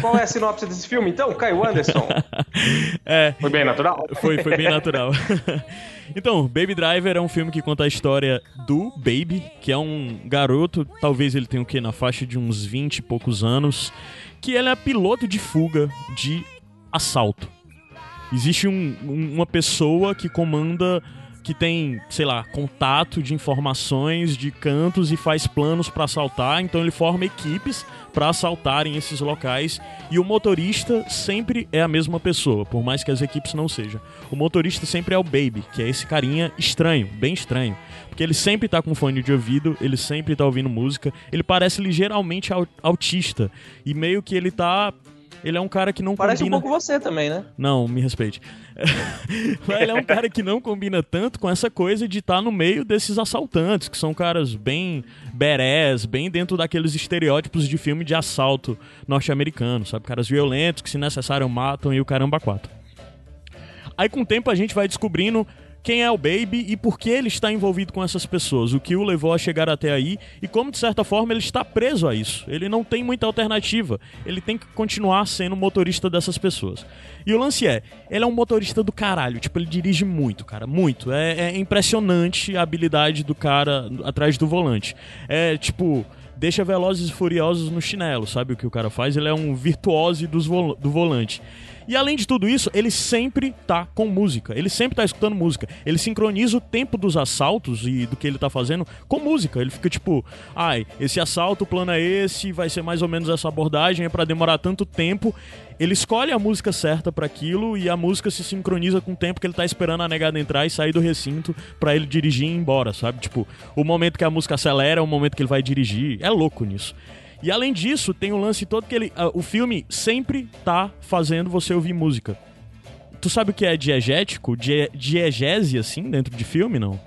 qual é a sinopse desse filme, então, Caio Anderson? É, Foi bem natural? foi, foi bem natural. então, Baby Driver é um filme que conta a história do Baby, que é um garoto, talvez ele tenha o quê? Na faixa de uns 20 e poucos anos, que ele é piloto de fuga de assalto. Existe um- um- uma pessoa que comanda, que tem, sei lá, contato de informações de cantos e faz planos pra assaltar. Então ele forma equipes pra assaltarem esses locais. E o motorista sempre é a mesma pessoa, por mais que as equipes não sejam. O motorista sempre é o Baby, que é esse carinha estranho, bem estranho. Porque ele sempre tá com fone de ouvido, ele sempre tá ouvindo música, ele parece ligeiramente au- autista. E meio que ele tá. Ele é um cara que não Parece combina. um pouco você também, né? Não, me respeite. Mas ele é um cara que não combina tanto com essa coisa de estar no meio desses assaltantes, que são caras bem berés, bem dentro daqueles estereótipos de filme de assalto norte-americano, sabe? Caras violentos que, se necessário, matam e o caramba quatro. Aí, com o tempo, a gente vai descobrindo quem é o Baby e por que ele está envolvido com essas pessoas, o que o levou a chegar até aí e como, de certa forma, ele está preso a isso. Ele não tem muita alternativa. Ele tem que continuar sendo motorista dessas pessoas. E o lance é, ele é um motorista do caralho. Tipo, ele dirige muito, cara, muito. É, é impressionante a habilidade do cara atrás do volante. É, tipo deixa Velozes e Furiosos no chinelo, sabe o que o cara faz? Ele é um virtuose dos vol- do volante. E além de tudo isso, ele sempre tá com música. Ele sempre tá escutando música. Ele sincroniza o tempo dos assaltos e do que ele tá fazendo com música. Ele fica tipo, ai, esse assalto, o plano é esse, vai ser mais ou menos essa abordagem, é pra demorar tanto tempo. Ele escolhe a música certa pra aquilo e a música se sincroniza com o tempo que ele tá esperando a negada entrar e sair do recinto pra ele dirigir e ir embora, sabe? Tipo, o momento que a música acelera é o momento que ele vai dirigir. É louco nisso. E além disso, tem o lance todo que ele. ah, o filme sempre tá fazendo você ouvir música. Tu sabe o que é diegético? Die, diegese, assim, dentro de filme, não?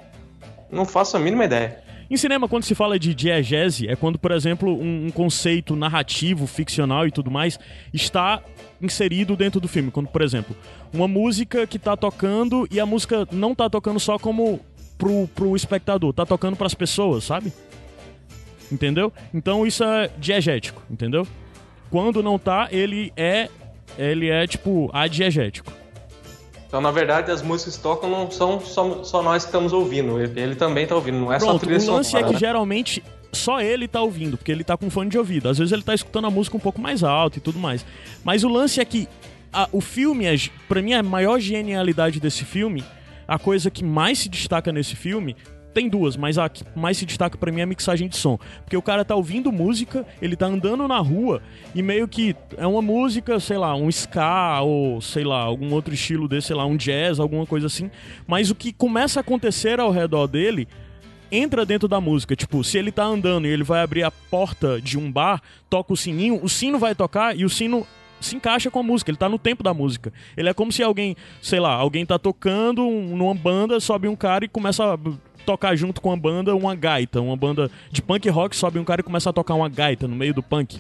Não faço a mínima ideia. Em cinema, quando se fala de diegese, é quando, por exemplo, um, um conceito narrativo, ficcional e tudo mais está inserido dentro do filme. Quando, por exemplo, uma música que tá tocando e a música não tá tocando só como pro, pro espectador, tá tocando pras pessoas, sabe? Entendeu? Então isso é diegético, entendeu? Quando não tá, ele é. Ele é tipo adiegético. Então, na verdade, as músicas que tocam não são só, só nós que estamos ouvindo. Ele, também tá ouvindo, não é só Pronto, trilha o lance é sonora, que né? geralmente só ele tá ouvindo, porque ele tá com fone de ouvido. Às vezes ele tá escutando a música um pouco mais alto e tudo mais. Mas o lance é que a- o filme, é, pra mim, a maior genialidade desse filme, a coisa que mais se destaca nesse filme. Tem duas, mas a que mais se destaca pra mim é a mixagem de som. Porque o cara tá ouvindo música, ele tá andando na rua e meio que é uma música, sei lá, um ska ou sei lá, algum outro estilo desse, sei lá, um jazz, alguma coisa assim. Mas o que começa a acontecer ao redor dele entra dentro da música. Tipo, se ele tá andando e ele vai abrir a porta de um bar, toca o sininho, o sino vai tocar e o sino se encaixa com a música, ele tá no tempo da música. Ele é como se alguém, sei lá, alguém tá tocando um- numa banda, sobe um cara e começa a tocar junto com a banda uma gaita, uma banda de punk rock, sobe um cara e começa a tocar uma gaita no meio do punk.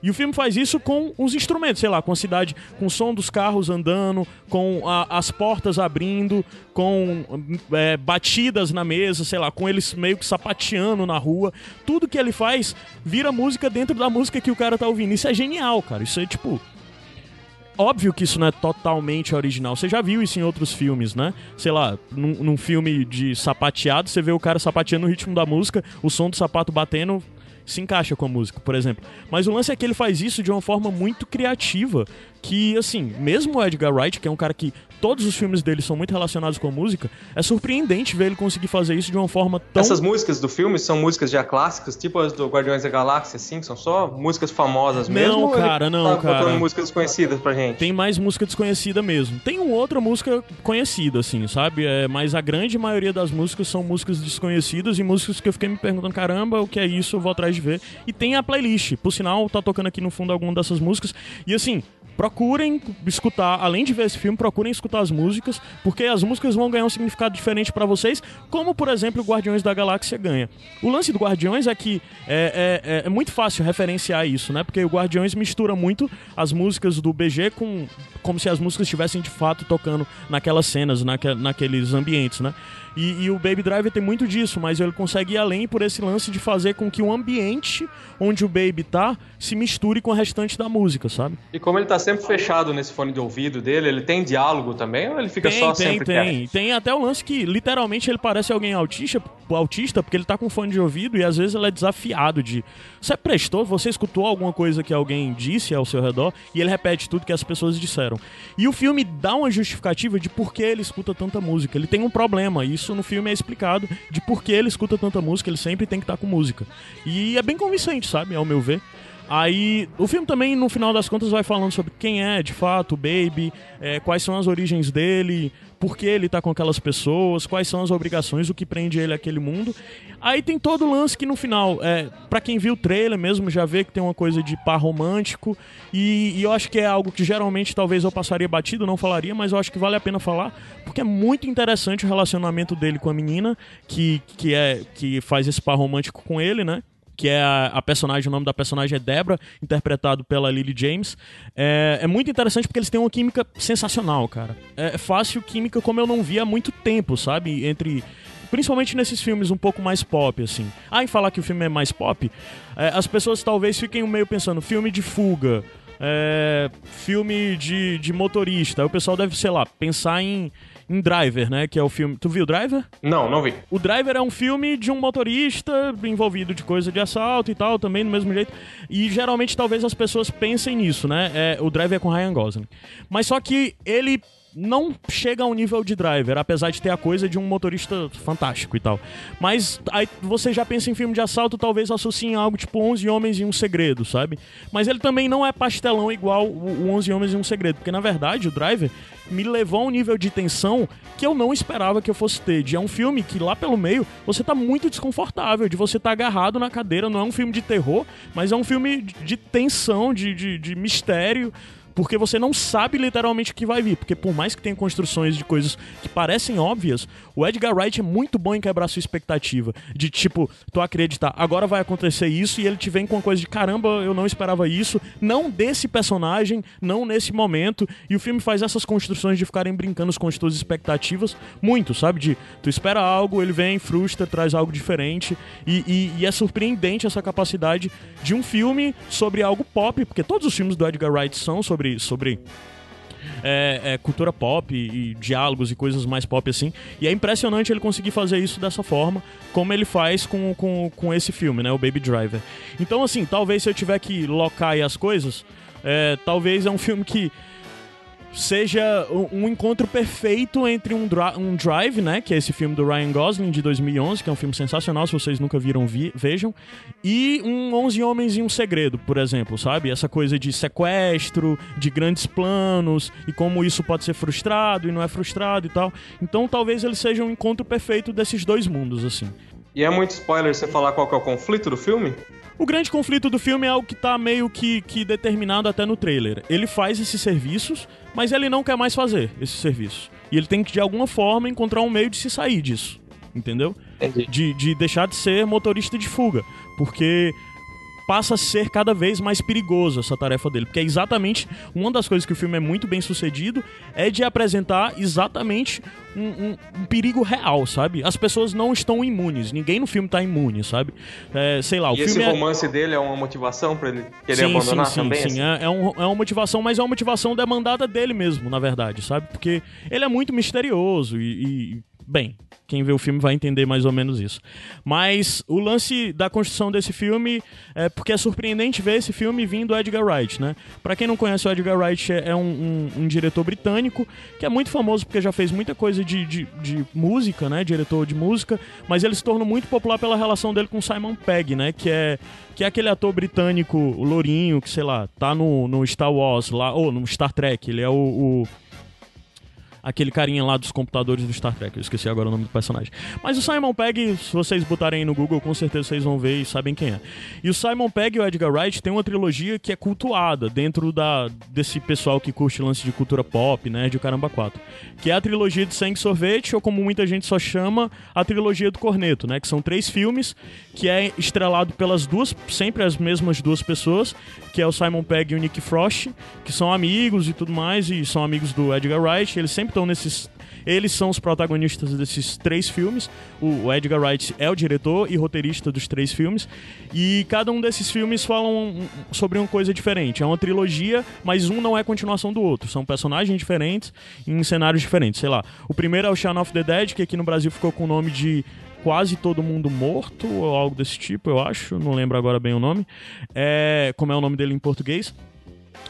E o filme faz isso com os instrumentos, sei lá, com a cidade, com o som dos carros andando, com a- as portas abrindo, com é, batidas na mesa, sei lá, com eles meio que sapateando na rua. Tudo que ele faz vira música dentro da música que o cara tá ouvindo. Isso é genial, cara. Isso é tipo. Óbvio que isso não é totalmente original. Você já viu isso em outros filmes, né? Sei lá, num, num filme de sapateado, você vê o cara sapateando no ritmo da música, o som do sapato batendo se encaixa com a música, por exemplo. Mas o lance é que ele faz isso de uma forma muito criativa, que, assim, mesmo o Edgar Wright, que é um cara que todos os filmes dele são muito relacionados com a música, é surpreendente ver ele conseguir fazer isso de uma forma tão... Essas músicas do filme são músicas já clássicas, tipo as do Guardiões da Galáxia, assim, que são só músicas famosas Não, mesmo? ele cara, não, tá cara. músicas desconhecidas pra gente? Tem mais música desconhecida mesmo. Tem uma outra música conhecida, assim, sabe? É, mas a grande maioria das músicas são músicas desconhecidas e músicas que eu fiquei me perguntando, caramba, o que é isso? Eu vou atrás de ver. E tem a playlist. Por sinal, tá tocando aqui no fundo alguma dessas músicas. E assim, procurem escutar, além de ver esse filme, procurem escutar as músicas, porque as músicas vão ganhar um significado diferente pra vocês, como por exemplo Guardiões da Galáxia ganha. O lance do Guardiões é que é, é- é- é muito fácil referenciar isso, né? Porque o Guardiões mistura muito as músicas do BG com como se as músicas estivessem de fato tocando naquelas cenas, naque, naqueles ambientes, né? E, e o Baby Driver tem muito disso, mas ele consegue ir além por esse lance de fazer com que o ambiente onde o Baby tá se misture com o restante da música, sabe? E como ele tá sempre fechado nesse fone de ouvido dele, ele tem diálogo também ou ele fica tem, só tem, sempre tem. quieto? Tem até o lance que literalmente ele parece alguém autista, autista, porque ele tá com fone de ouvido e às vezes ele é desafiado de. Você prestou, você escutou alguma coisa que alguém disse ao seu redor e ele repete tudo que as pessoas disseram. E o filme dá uma justificativa de por que ele escuta tanta música. Ele tem um problema, isso no filme é explicado de por que ele escuta tanta música, ele sempre tem que estar com música. E é bem convincente, sabe, ao meu ver. Aí, o filme também, no final das contas, vai falando sobre quem é, de fato, o Baby, é, quais são as origens dele, por que ele tá com aquelas pessoas, quais são as obrigações, o que prende ele àquele mundo. Aí tem todo o lance que no final, é, para quem viu o trailer mesmo, já vê que tem uma coisa de par romântico, e, e eu acho que é algo que geralmente talvez eu passaria batido, não falaria, mas eu acho que vale a pena falar, porque é muito interessante o relacionamento dele com a menina, que, que, é, que faz esse par romântico com ele, né? Que é a, a personagem, o nome da personagem é Debra, interpretado pela Lily James. É, é muito interessante porque eles têm uma química sensacional, cara. É fácil química como eu não vi há muito tempo, sabe? Entre. Principalmente nesses filmes um pouco mais pop, assim. Ah, em falar que o filme é mais pop, é, as pessoas talvez fiquem meio pensando, filme de fuga, é, filme de, de motorista. Aí o pessoal deve, sei lá, pensar em, em Driver, né? Que é o filme. Tu viu Driver? Não, não vi. O Driver é um filme de um motorista envolvido de coisa de assalto e tal, também do mesmo jeito. E geralmente talvez as pessoas pensem nisso, né? É, o Driver é com Ryan Gosling. Mas só que ele não chega ao nível de Driver, apesar de ter a coisa de um motorista fantástico e tal. Mas aí você já pensa em filme de assalto, talvez associe em algo tipo 11 Homens e um Segredo, sabe? Mas ele também não é pastelão igual o o 11 Homens e um Segredo, porque na verdade o Driver me levou a um nível de tensão que eu não esperava que eu fosse ter. De é um filme que lá pelo meio você tá muito desconfortável, de você tá agarrado na cadeira. Não é um filme de terror, mas é um filme de de tensão, de, de, de mistério. Porque você não sabe literalmente o que vai vir. Porque por mais que tenha construções de coisas que parecem óbvias, o Edgar Wright é muito bom em quebrar sua expectativa. De tipo, tu acreditar, agora vai acontecer isso, e ele te vem com uma coisa de caramba, eu não esperava isso. Não desse personagem, não nesse momento. E o filme faz essas construções de ficarem brincando com as tuas expectativas muito, sabe? De tu espera algo, ele vem, frustra, traz algo diferente. E, e- e é surpreendente essa capacidade de um filme sobre algo pop, porque todos os filmes do Edgar Wright são sobre. Sobre é, é, cultura pop e, e diálogos e coisas mais pop assim. E é impressionante ele conseguir fazer isso dessa forma, como ele faz com, com, com esse filme, né? O Baby Driver. Então, assim, talvez se eu tiver que locar aí as coisas, é, talvez é um filme que seja um, encontro perfeito entre um, um Drive, né, que é esse filme do Ryan Gosling de 2011, que é um filme sensacional, se vocês nunca viram, vi- vejam, e um 11 Homens e um Segredo, por exemplo, sabe? Essa coisa de sequestro, de grandes planos, e como isso pode ser frustrado e não é frustrado e tal. Então talvez ele seja um encontro perfeito desses dois mundos, assim. E é muito spoiler você falar qual que é o conflito do filme? O grande conflito do filme é algo que tá meio que, que determinado até no trailer. Ele faz esses serviços, mas ele não quer mais fazer esses serviços. E ele tem que, de alguma forma, encontrar um meio de se sair disso. Entendeu? Entendi. De, de deixar de ser motorista de fuga. Porque passa a ser cada vez mais perigoso essa tarefa dele. Porque é exatamente uma das coisas que o filme é muito bem sucedido é de apresentar exatamente um, um- um perigo real, sabe? As pessoas não estão imunes. Ninguém no filme tá imune, sabe? É, sei lá, o e esse filme é... romance dele é uma motivação pra ele querer sim, abandonar sim, sim, também? Sim, assim? é, é, um- é uma motivação, mas é uma motivação demandada dele mesmo, na verdade, sabe? Porque ele é muito misterioso e, e, bem, quem vê o filme vai entender mais ou menos isso. Mas o lance da construção desse filme é porque é surpreendente ver esse filme vindo do Edgar Wright, né? Pra quem não conhece, o Edgar Wright é é um, um- um diretor britânico que é muito famoso porque já fez muita coisa de, de, de música, né? Diretor de música, mas ele se tornou muito popular pela relação dele com Simon Pegg, né? Que é, que é aquele ator britânico, o Lourinho, que sei lá, tá no, no Star Wars lá, ou no Star Trek, ele é o- o aquele carinha lá dos computadores do Star Trek. Eu esqueci agora o nome do personagem. Mas o Simon Pegg, se vocês botarem aí no Google, com certeza vocês vão ver e sabem quem é. E o Simon Pegg e o Edgar Wright têm uma trilogia que é cultuada dentro da, desse pessoal que curte lance de cultura pop, né, de caramba 4. Que é a trilogia de Sangue Sorvete, ou como muita gente só chama, a trilogia do Corneto, né? Que são três filmes que é estrelado pelas duas, sempre as mesmas duas pessoas, que é o Simon Pegg e o Nick Frost, que são amigos e tudo mais, e são amigos do Edgar Wright. Eles sempre estão nesses. Eles são os protagonistas desses três filmes. O Edgar Wright é o diretor e roteirista dos três filmes. E cada um desses filmes falam sobre uma coisa diferente. É uma trilogia, mas um não é continuação do outro. São personagens diferentes em cenários diferentes. Sei lá. O primeiro é o Shaun of the Dead, que aqui no Brasil ficou com o nome de Quase Todo Mundo Morto, ou algo desse tipo, eu acho. Não lembro agora bem o nome. É, como é o nome dele em português.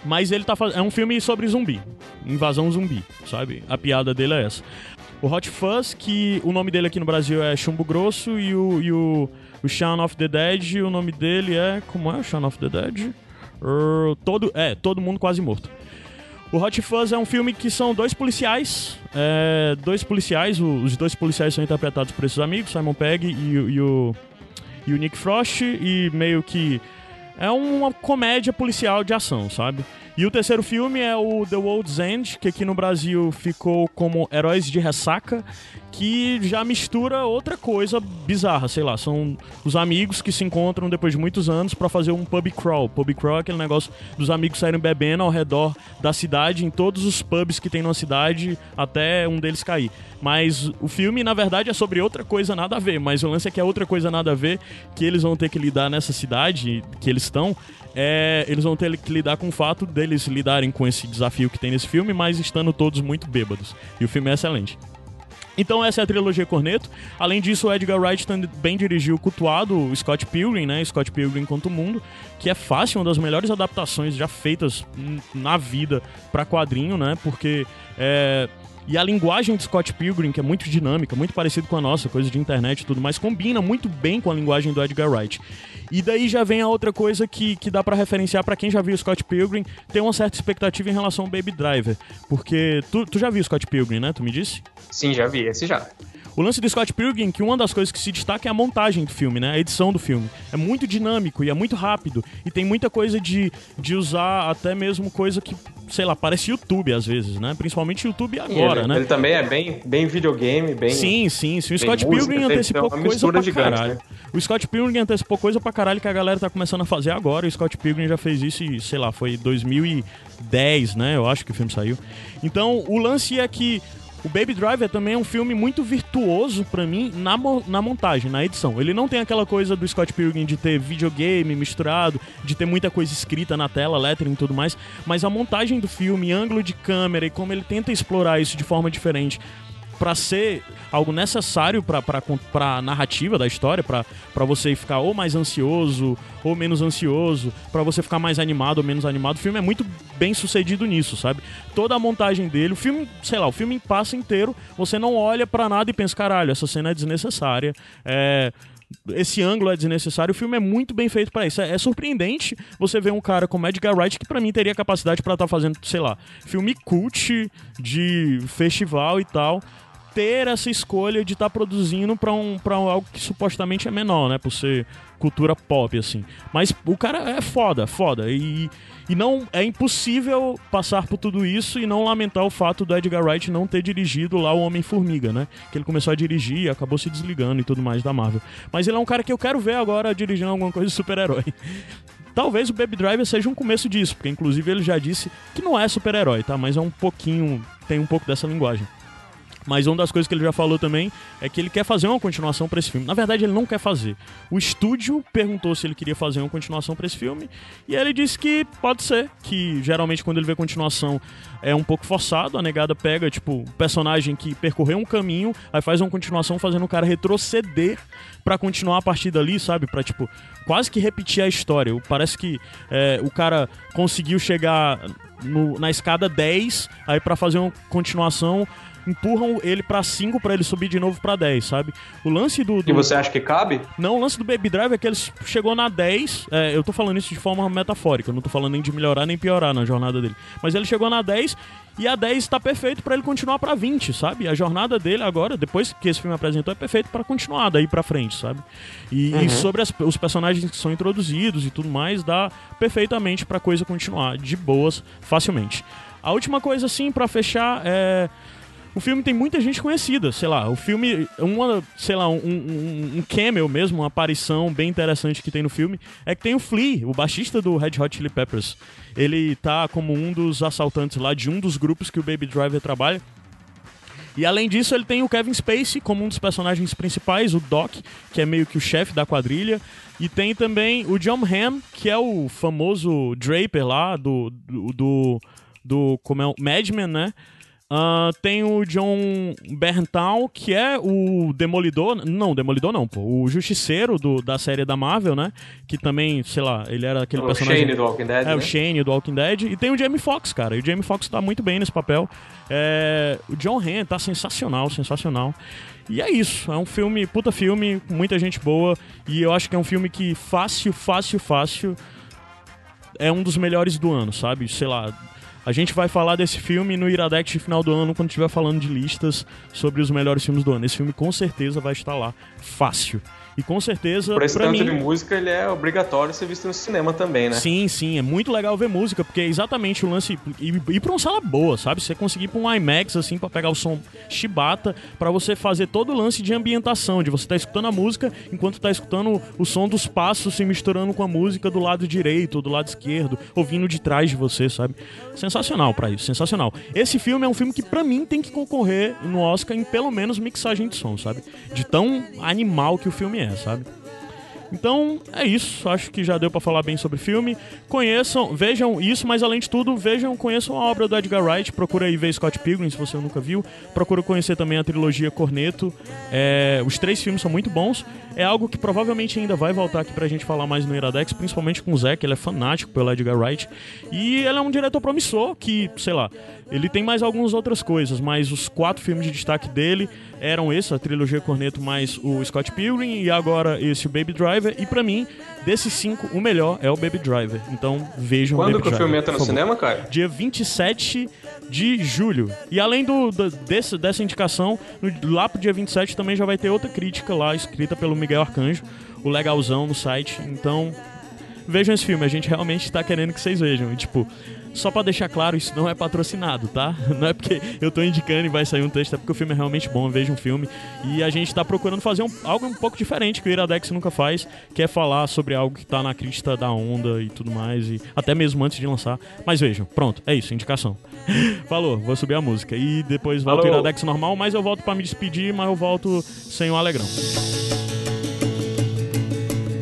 Mas ele tá faz... é um filme sobre zumbi, invasão zumbi, sabe? A piada dele é essa. O Hot Fuzz, que o nome dele aqui no Brasil é Chumbo Grosso, e o, e o, o Shaun of the Dead, o nome dele é. Como é o Shaun of the Dead? Er, todo, é, Todo Mundo Quase Morto. O Hot Fuzz é um filme que são dois policiais. é, dois policiais, os dois policiais são interpretados por esses amigos, Simon Pegg e, e o, e o Nick Frost, e meio que é uma comédia policial de ação, sabe? E o terceiro filme é o The World's End, que aqui no Brasil ficou como Heróis de Ressaca, que já mistura outra coisa bizarra, sei lá, são os amigos que se encontram depois de muitos anos pra fazer um pub crawl. Pub crawl é aquele negócio dos amigos saírem bebendo ao redor da cidade, em todos os pubs que tem na cidade, até um deles cair. Mas o filme, na verdade, é sobre outra coisa nada a ver, mas o lance é que é outra coisa nada a ver que eles vão ter que lidar nessa cidade que eles estão. É, eles vão ter que lidar com o fato deles lidarem com esse desafio que tem nesse filme, mas estando todos muito bêbados. E o filme é excelente. Então essa é a trilogia Corneto. Além disso, o Edgar Wright também dirigiu o cultuado o Scott Pilgrim, né? Scott Pilgrim contra o Mundo, que é fácil, uma das melhores adaptações já feitas na vida pra quadrinho, né? Porque é, e a linguagem de Scott Pilgrim, que é muito dinâmica, muito parecido com a nossa, coisa de internet e tudo mais, combina muito bem com a linguagem do Edgar Wright. E daí já vem a outra coisa que, que dá pra referenciar pra quem já viu Scott Pilgrim, tem uma certa expectativa em relação ao Baby Driver. Porque tu, tu já viu Scott Pilgrim, né? Tu me disse? Sim, já vi, esse já. O lance do Scott Pilgrim, que uma das coisas que se destaca é a montagem do filme, né? A edição do filme. É muito dinâmico e é muito rápido. E tem muita coisa de, de usar até mesmo coisa que, sei lá, parece YouTube às vezes, né? Principalmente YouTube agora, ele, né? ele também é bem, bem videogame, bem. Sim, sim, sim. O Scott música, Pilgrim antecipou coisa pra gigante, caralho. né? O Scott Pilgrim antecipou coisa pra caralho que a galera tá começando a fazer agora. O Scott Pilgrim já fez isso e, sei lá, foi 2010, né? Eu acho que o filme saiu. Então, o lance é que o Baby Driver também é um filme muito virtuoso pra mim na, na montagem, na edição. Ele não tem aquela coisa do Scott Pilgrim de ter videogame misturado, de ter muita coisa escrita na tela, lettering e tudo mais, mas a montagem do filme, ângulo de câmera e como ele tenta explorar isso de forma diferente pra ser algo necessário pra- pra narrativa da história, pra você ficar ou mais ansioso ou menos ansioso, pra você ficar mais animado ou menos animado. O filme é muito bem sucedido nisso, sabe? Toda a montagem dele, o filme, sei lá, o filme passa inteiro, você não olha pra nada e pensa, caralho, essa cena é desnecessária. É, esse ângulo é desnecessário. O filme é muito bem feito pra isso. É, é surpreendente você ver um cara como Edgar Wright que pra mim teria capacidade pra estar fazendo, sei lá, filme cult de festival e tal. Ter essa escolha de estar produzindo pra, um, pra algo que supostamente é menor, né? Por ser cultura pop, assim. Mas o cara é foda, foda. E, e não é impossível passar por tudo isso e não lamentar o fato do Edgar Wright não ter dirigido lá o Homem-Formiga, né? Que ele começou a dirigir e acabou se desligando e tudo mais da Marvel. Mas ele é um cara que eu quero ver agora dirigindo alguma coisa de super-herói. Talvez o Baby Driver seja um começo disso, porque inclusive ele já disse que não é super-herói, tá? Mas é um pouquinho, tem um pouco dessa linguagem. Mas uma das coisas que ele já falou também é que ele quer fazer uma continuação pra esse filme. Na verdade, ele não quer fazer. O estúdio perguntou se ele queria fazer uma continuação pra esse filme e ele disse que pode ser, que geralmente quando ele vê continuação é um pouco forçado, a negada pega, tipo, um personagem que percorreu um caminho, aí faz uma continuação fazendo o cara retroceder pra continuar a partir dali, sabe? Pra, tipo, quase que repetir a história. Parece que é, o cara conseguiu chegar no- na escada 10, aí pra fazer uma continuação empurram ele pra 5 pra ele subir de novo pra 10, sabe? O lance do, do E você acha que cabe? não, o lance do Baby Drive é que ele chegou na 10. é, eu tô falando isso de forma metafórica, eu não tô falando nem de melhorar nem piorar na jornada dele. Mas ele chegou na 10 e a 10 tá perfeito pra ele continuar pra 20, sabe? A jornada dele agora, depois que esse filme apresentou, é perfeito pra continuar daí pra frente, sabe? E, e sobre as- os personagens que são introduzidos e tudo mais, dá perfeitamente pra coisa continuar de boas, facilmente. A última coisa, assim, pra fechar é. O filme tem muita gente conhecida, sei lá. O filme, uma, sei lá, um, um, um mesmo, uma aparição bem interessante que tem no filme, é que tem o Flea, o baixista do Red Hot Chili Peppers. Ele tá como um dos assaltantes lá de um dos grupos que o Baby Driver trabalha. E além disso, ele tem o Kevin Spacey como um dos personagens principais, o Doc, que é meio que o chefe da quadrilha. E tem também o John Hamm, que é o famoso Draper lá do. do. do, do como é o Mad Men, né? Ah, tem o John Berntal, que é o Demolidor. Não, Demolidor não, pô. O Justiceiro do, da série da Marvel, né? Que também, sei lá, ele era aquele O personagem. Shane do Walking Dead, É, o né? Shane do Walking Dead. E tem o Jamie Foxx, cara. E o Jamie Foxx tá muito bem nesse papel. É, o John Hamm tá sensacional, sensacional. E é isso. É um filme, puta filme, com muita gente boa. E eu acho que é um filme que fácil, fácil, fácil é um dos melhores do ano, sabe? Sei lá. A gente vai falar desse filme no Iradex de final do ano, quando estiver falando de listas sobre os melhores filmes do ano. Esse filme com certeza vai estar lá. Fácil. E com certeza, Por esse pra tanto mim, de música, ele é obrigatório ser visto no cinema também, né? Sim, sim, é muito legal ver música, porque é exatamente o lance. E ir pra uma sala boa, sabe? Você conseguir ir pra um IMAX, assim, pra pegar o som chibata, pra você fazer todo o lance de ambientação, de você tá escutando a música enquanto tá escutando o som dos passos se misturando com a música do lado direito ou do lado esquerdo, ouvindo de trás de você, sabe? Sensacional pra isso, sensacional. Esse filme é um filme que pra mim tem que concorrer no Oscar em pelo menos mixagem de som, sabe? De tão animal que o filme é, sabe? Então é isso, acho que já deu pra falar bem sobre o filme. Conheçam, vejam isso, mas além de tudo, vejam, conheçam a obra do Edgar Wright. Procura aí ver Scott Pilgrim se você nunca viu. Procura conhecer também a trilogia Corneto. É, os três filmes são muito bons. É algo que provavelmente ainda vai voltar aqui pra gente falar mais no Iradex, principalmente com o Zé, que ele é fanático pelo Edgar Wright. E ele é um diretor promissor que, sei lá, ele tem mais algumas outras coisas, mas os quatro filmes de destaque dele eram esses, a trilogia Corneto mais o Scott Pilgrim e agora esse o Baby Driver. E pra mim, desses cinco, o melhor é o Baby Driver. Então vejam Quando Baby que o Driver. filme entra no cinema, cara? Dia 27 de julho. E além do, do- desse, dessa indicação, no- lá pro dia 27 também já vai ter outra crítica lá, escrita pelo Miguel Arcanjo, o legalzão no site. Então, vejam esse filme, a gente realmente tá querendo que vocês vejam. E, tipo, só pra deixar claro, isso não é patrocinado, tá? Não é porque eu tô indicando e vai sair um texto, é porque o filme é realmente bom, vejam o filme. E a gente tá procurando fazer um- algo um pouco diferente que o Iradex nunca faz, que é falar sobre algo que tá na crista da onda e tudo mais, e até mesmo antes de lançar. Mas vejam, pronto, é isso, indicação. Falou, vou subir a música. E depois volto o. Iradex normal, mas eu volto pra me despedir, mas eu volto sem o Alegrão.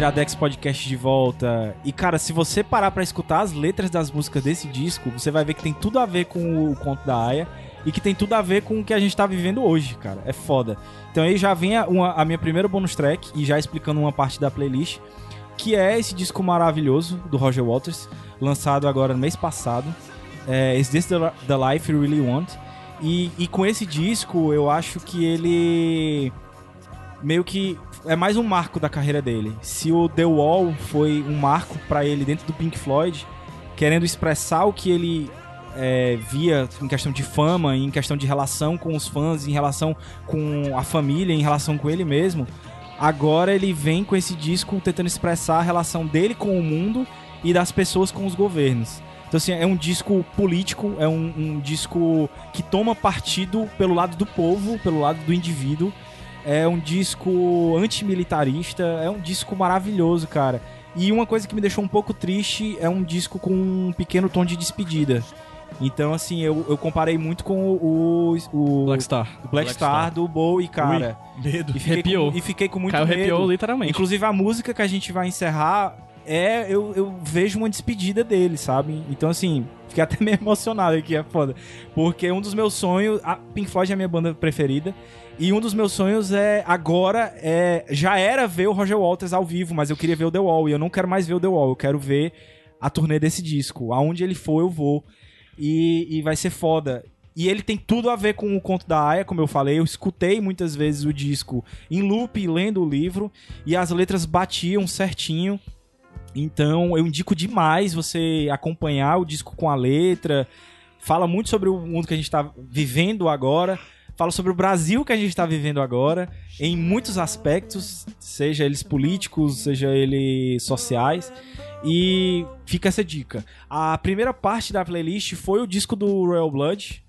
Iradex Podcast de volta. E cara, se você parar pra escutar as letras das músicas desse disco, você vai ver que tem tudo a ver com o conto da Aya e que tem tudo a ver com o que a gente tá vivendo hoje, cara. É foda. Então aí já vem a, uma- a minha primeira bonus track e já explicando uma parte da playlist, que é esse disco maravilhoso do Roger Waters, lançado agora no mês passado. É, Is This the, the Life You Really Want? E, e com esse disco, eu acho que ele meio que é mais um marco da carreira dele. Se o The Wall foi um marco pra ele dentro do Pink Floyd, querendo expressar o que ele é, via em questão de fama, em questão de relação com os fãs, em relação com a família, em relação com ele mesmo, agora ele vem com esse disco tentando expressar a relação dele com o mundo e das pessoas com os governos. Então, assim, é um disco político, é um, um disco que toma partido pelo lado do povo, pelo lado do indivíduo. É um disco antimilitarista, é um disco maravilhoso, cara. E uma coisa que me deixou um pouco triste é um disco com um pequeno tom de despedida. Então, assim, eu, eu comparei muito com o, o, o Black Star. o Black, Star, do Bowie, cara. Medo. E fiquei, Arrepiou. com, e fiquei com muito Caio medo. arrepiou literalmente. Inclusive a música que a gente vai encerrar é eu, eu vejo uma despedida dele, sabe? Então assim, fiquei até meio emocionado aqui, é foda. Porque um dos meus sonhos, a Pink Floyd é a minha banda preferida, e um dos meus sonhos é agora é já era ver o Roger Waters ao vivo, mas eu queria ver o The Wall e eu não quero mais ver o The Wall, eu quero ver a turnê desse disco. Aonde ele for, eu vou. E, e vai ser foda. E ele tem tudo a ver com o conto da Aya, como eu falei. Eu escutei muitas vezes o disco em loop, lendo o livro, e as letras batiam certinho. Então eu indico demais você acompanhar o disco com a letra. Fala muito sobre o mundo que a gente está vivendo agora. Fala sobre o Brasil que a gente está vivendo agora, em muitos aspectos, seja eles políticos, seja eles sociais. E fica essa dica. A primeira parte da playlist foi o disco do Royal Blood,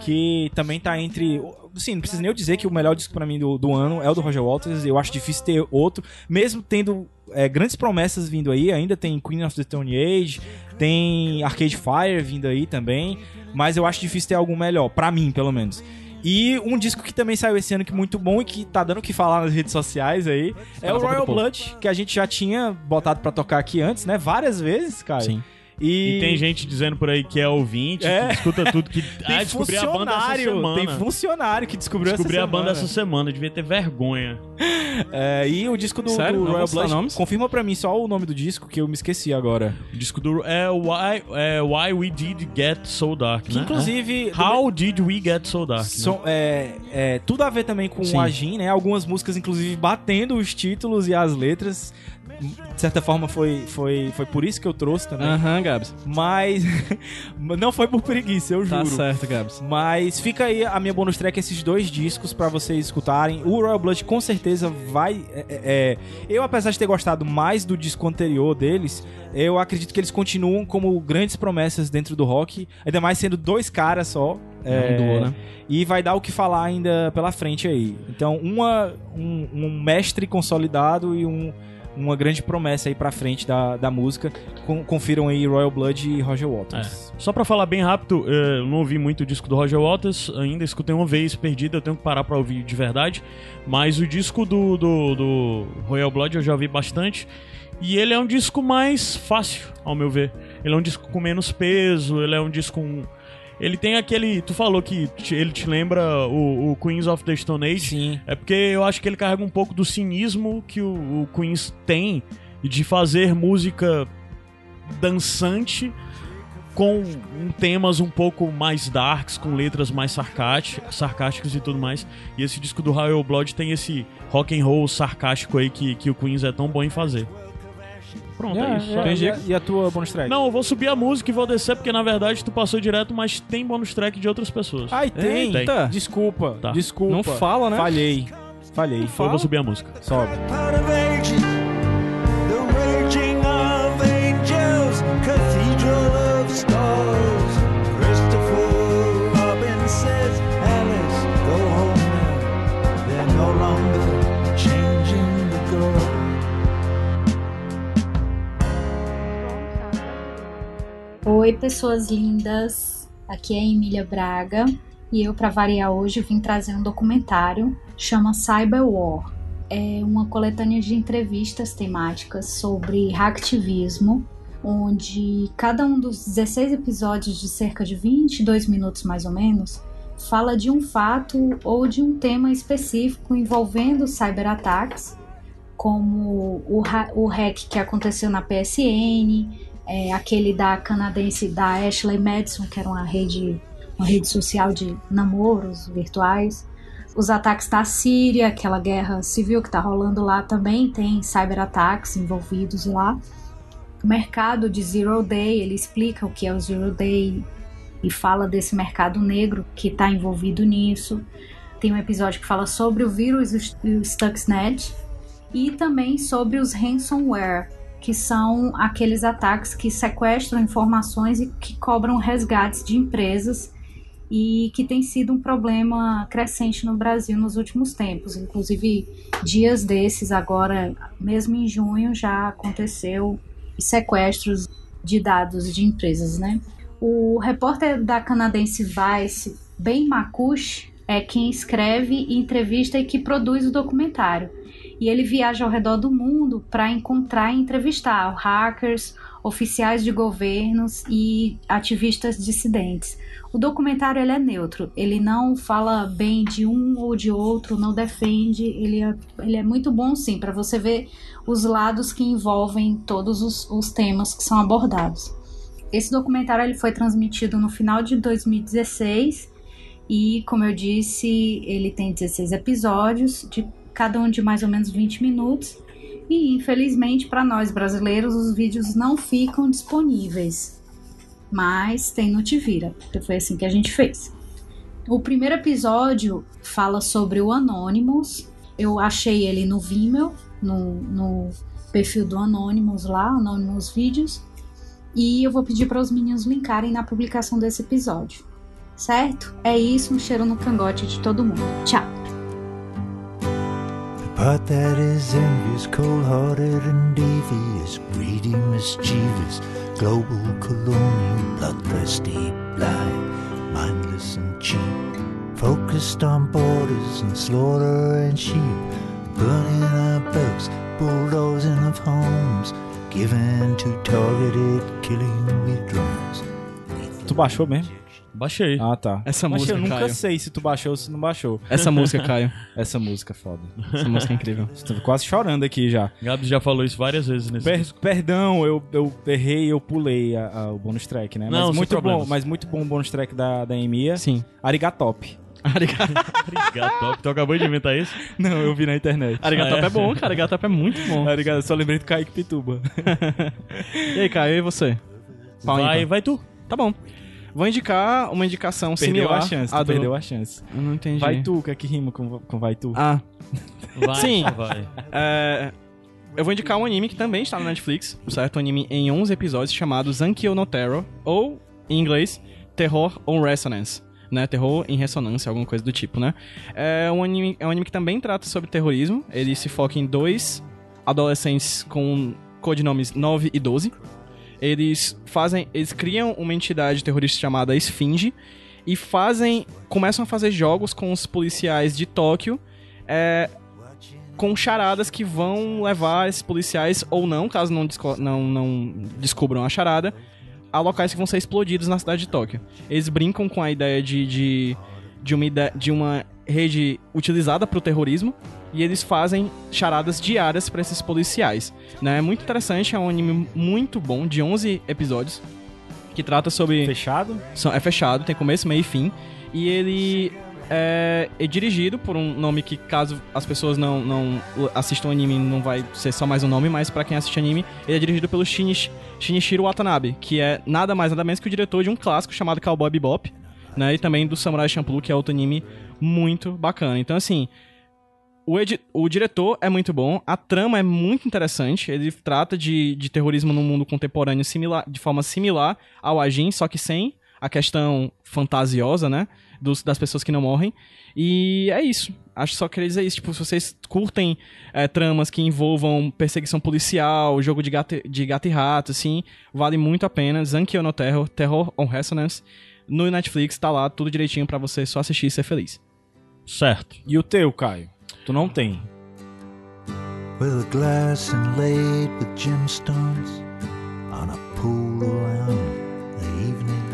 que também tá entre. Sim, não precisa nem eu dizer que o melhor disco pra mim do, do ano é o do Roger Waters. Eu acho difícil ter outro, mesmo tendo é, grandes promessas vindo aí. Ainda tem Queen of the Stone Age, tem Arcade Fire vindo aí também. Mas eu acho difícil ter algum melhor, pra mim, pelo menos. E um disco que também saiu esse ano que é muito bom e que tá dando o que falar nas redes sociais aí é o Royal. Blood, que a gente já tinha botado pra tocar aqui antes, né? Várias vezes, cara. Sim. E, E tem gente dizendo por aí que é ouvinte, É. que escuta tudo, que tem ah, descobri a banda essa funcionário, semana. tem funcionário que descobriu Descobri essa a banda semana. essa semana, devia ter vergonha. É, e o disco do, Sério? do Não Royal Blood, nomes? confirma pra mim só o nome do disco que eu me esqueci agora. O disco do é Why, é Why We Did Get So Dark, Que né? inclusive É. How Did We Get So Dark? né? são, é, é, tudo a ver também com Sim. o Agin, né? Algumas músicas, inclusive, batendo os títulos e as letras. De certa forma, foi, foi, foi por isso que eu trouxe também. Aham, Gabs. Mas não foi por preguiça, eu Tá juro. certo, Gabs. Mas fica aí a minha bonus track, esses dois discos pra vocês escutarem. O Royal Blood com certeza vai. é, é, é, eu, apesar de ter gostado mais do disco anterior deles, eu acredito que eles continuam como grandes promessas dentro do rock. Ainda mais sendo dois caras só. É um duo, né? E vai dar o que falar ainda pela frente aí. Então, uma, um, um mestre consolidado e um, uma grande promessa aí pra frente da, da música. Con- confiram aí Royal Blood e Roger Waters. Só pra falar bem rápido, eh, eu não ouvi muito o disco do Roger Waters, ainda escutei uma vez perdida, eu tenho que parar pra ouvir de verdade. Mas o disco do, do, do Royal Blood eu já ouvi bastante. E ele é um disco mais fácil, ao meu ver. Ele é um disco com menos peso, ele é um disco com. Ele tem aquele. Tu falou que te- ele te lembra o, o Queens of the Stone Age. Sim. É porque eu acho que ele carrega um pouco do cinismo que o, o Queens tem de fazer música dançante com temas um pouco mais darks, com letras mais sarcásticas e tudo mais. E esse disco do Royal Blood tem esse rock and roll sarcástico aí que, que o Queens é tão bom em fazer. Pronto, é, isso. É, só- e, a, e a tua bonus track? Não, eu vou subir a música e vou descer, porque na verdade tu passou direto, mas tem bônus track de outras pessoas. Ai, tem. Eita. Desculpa. Tá. Desculpa. Não fala, né? Falhei. Falhei. então eu vou subir a música. Sobe. Part Oi, pessoas lindas. Aqui é Emília Braga e eu, para variar hoje, vim trazer um documentário chama Cyber War. é uma coletânea de entrevistas temáticas sobre hacktivismo, onde cada um dos 16 episódios de cerca de 22 minutos mais ou menos fala de um fato ou de um tema específico envolvendo cyberataques, como o, o hack que aconteceu na PSN, é, aquele da canadense da Ashley Madison, que era uma rede, uma rede social de namoros virtuais. Os ataques da Síria, aquela guerra civil que está rolando lá, também tem cyberataques envolvidos lá. O mercado de Zero Day, ele explica o que é o Zero Day e fala desse mercado negro que está envolvido nisso. Tem um episódio que fala sobre o vírus e o Stuxnet e também sobre os ransomware, que são aqueles ataques que sequestram informações e que cobram resgates de empresas e que tem sido um problema crescente no Brasil nos últimos tempos. Inclusive, dias desses, agora, mesmo em junho, já aconteceu sequestros de dados de empresas, né? O repórter da canadense Vice, Ben Makush, é quem escreve, entrevista e que produz o documentário. E ele viaja ao redor do mundo para encontrar e entrevistar hackers, oficiais de governos e ativistas dissidentes. O documentário ele é neutro, ele não fala bem de um ou de outro, não defende, ele é, ele é muito bom sim para você ver os lados que envolvem todos os, os temas que são abordados. Esse documentário ele foi transmitido no final de 2016 e, como eu disse, ele tem 16 episódios, de cada um de mais ou menos 20 minutos. E infelizmente para nós brasileiros os vídeos não ficam disponíveis. Mas tem no Tivira, porque foi assim que a gente fez. O primeiro episódio fala sobre o Anonymous. Eu achei ele no Vimeo, no, no perfil do Anonymous lá, Anonymous Vídeos. E eu vou pedir para os meninos linkarem na publicação desse episódio. Certo? É isso, um cheiro no cangote de todo mundo. Tchau! Part that is envious, cold hearted and devious, greedy, mischievous, global, colonial, bloodthirsty, blind, mindless and cheap, focused on borders and slaughter and sheep, burning our boats, bulldozing of homes, given to targeted killing with drones. Tu baixou mesmo? Baixei. Ah, tá. Essa Mas música, eu nunca Caio. sei se tu baixou ou se não baixou. Essa música, Caio. Essa música é foda. Essa música é incrível. Estou quase chorando aqui já. Gabs já falou isso várias vezes nesse Per- perdão, eu, eu errei, eu pulei a- a- o bônus track, né? Não, mas sem muito bom, problemas. mas muito bom o bônus track da, da Emiya. Sim. Arigatop. Arigato. Arigatop. Tu acabou de inventar isso? Não, eu vi na internet. Arigatop Ah, é? é bom, cara. Arigatop é muito bom. Arigato, só lembrei do Kaique Pituba. E aí, Caio, e você? Vai, ímpar. vai tu. Tá bom. Vou indicar uma indicação Perdeu similar a chance, perdeu a chance. Eu não entendi. Vai tu, o que é que rima com, com vai tu? Ah, Vai, Sim. só vai. é... Eu vou indicar um anime que também está no Netflix, certo? Um anime em 11 episódios chamado Zankyo no Terror, ou, em inglês, Terror on Resonance. Né, terror em ressonância, alguma coisa do tipo, né? É um, anime, é um anime que também trata sobre terrorismo. Ele se foca em dois adolescentes com codinomes 9 e 12. Eles fazem. Eles criam uma entidade terrorista chamada Esfinge e fazem. começam a fazer jogos com os policiais de Tóquio. é, com charadas que vão levar esses policiais, ou não, caso não, não, não descubram a charada, a locais que vão ser explodidos na cidade de Tóquio. Eles brincam com a ideia de, de, de, uma, ide- de uma rede utilizada para o terrorismo e eles fazem charadas diárias para esses policiais. Né? É muito interessante, é um anime muito bom, de 11 episódios, que trata sobre... Fechado? É fechado, tem começo, meio e fim. E ele é, é dirigido por um nome que, caso as pessoas não, não assistam anime, não vai ser só mais um nome, mas pra quem assiste anime, ele é dirigido pelo Shinichi, Shinichiro Watanabe, que é nada mais nada menos que o diretor de um clássico chamado Cowboy Bebop, né? E também do Samurai Champloo, que é outro anime muito bacana. Então, assim, o, o diretor é muito bom, a trama é muito interessante. Ele trata de, de terrorismo no mundo contemporâneo similar, de forma similar ao Ajin, só que sem a questão fantasiosa, né? Dos, das pessoas que não morrem. E é isso. Acho só queria dizer isso. Tipo, se vocês curtem é, tramas que envolvam perseguição policial, jogo de gato, de gato e rato, assim, vale muito a pena. Zankyo no Terror, Terror on Resonance. No Netflix tá lá tudo direitinho pra você só assistir e ser feliz. Certo. E o teu, Caio? Tu não tem. with a glass inlaid with gemstones on a pool around the evening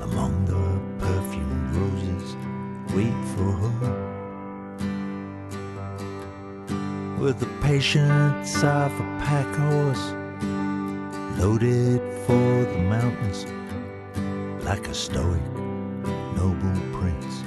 among the perfumed roses wait for her with the patience of a pack horse loaded for the mountains like a stoic noble prince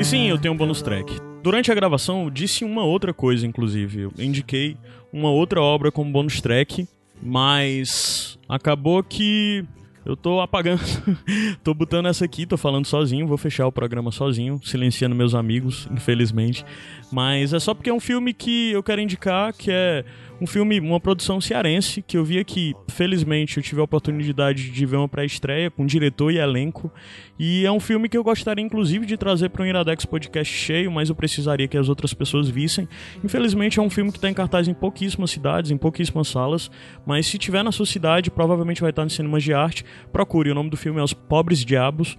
E sim, eu tenho um bônus track. Durante a gravação, eu disse uma outra coisa, inclusive. Eu indiquei uma outra obra como bônus track, mas acabou que eu tô apagando. tô botando essa aqui, tô falando sozinho, vou fechar o programa sozinho, silenciando meus amigos, infelizmente. Mas é só porque é um filme que eu quero indicar, que é um filme, uma produção cearense, que eu vi aqui. Felizmente, eu tive a oportunidade de ver uma pré-estreia com diretor e elenco. E é um filme que eu gostaria, inclusive, de trazer para um Iradex Podcast cheio, mas eu precisaria que as outras pessoas vissem. Infelizmente, é um filme que está em cartaz em pouquíssimas cidades, em pouquíssimas salas. Mas se tiver na sua cidade, provavelmente vai estar nos cinemas de arte. Procure. O nome do filme é Os Pobres Diabos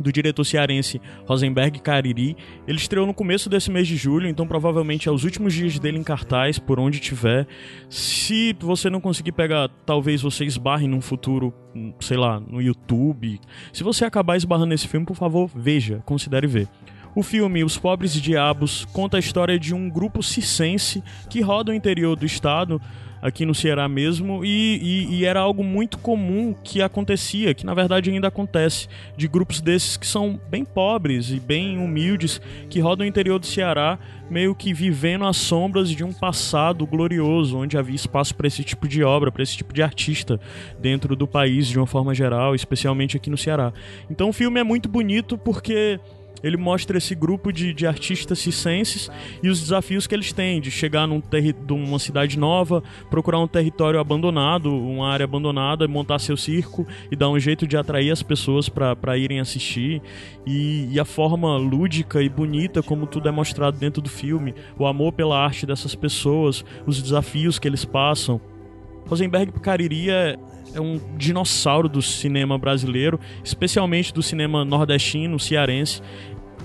do diretor cearense Rosenberg Cariri. Ele estreou no começo desse mês de julho, então provavelmente é os últimos dias dele em cartaz, por onde tiver. Se você não conseguir pegar, talvez você esbarre num futuro, sei lá, no YouTube. Se você acabar esbarrando nesse filme, por favor, veja, considere ver. O filme Os Pobres Diabos conta a história de um grupo circense que roda o interior do estado, aqui no Ceará mesmo, e, e- e era algo muito comum que acontecia, que na verdade ainda acontece, de grupos desses que são bem pobres e bem humildes, que rodam o interior do Ceará, meio que vivendo às sombras de um passado glorioso, onde havia espaço para esse tipo de obra, para esse tipo de artista dentro do país de uma forma geral, especialmente aqui no Ceará. Então o filme é muito bonito porque ele mostra esse grupo de, de artistas circenses e os desafios que eles têm de chegar num terri de uma cidade nova, procurar um território abandonado, uma área abandonada, montar seu circo e dar um jeito de atrair as pessoas para irem assistir. E, e a forma lúdica e bonita como tudo é mostrado dentro do filme, o amor pela arte dessas pessoas, os desafios que eles passam. Rosenberg Cariri é, é um dinossauro do cinema brasileiro, especialmente do cinema nordestino, cearense.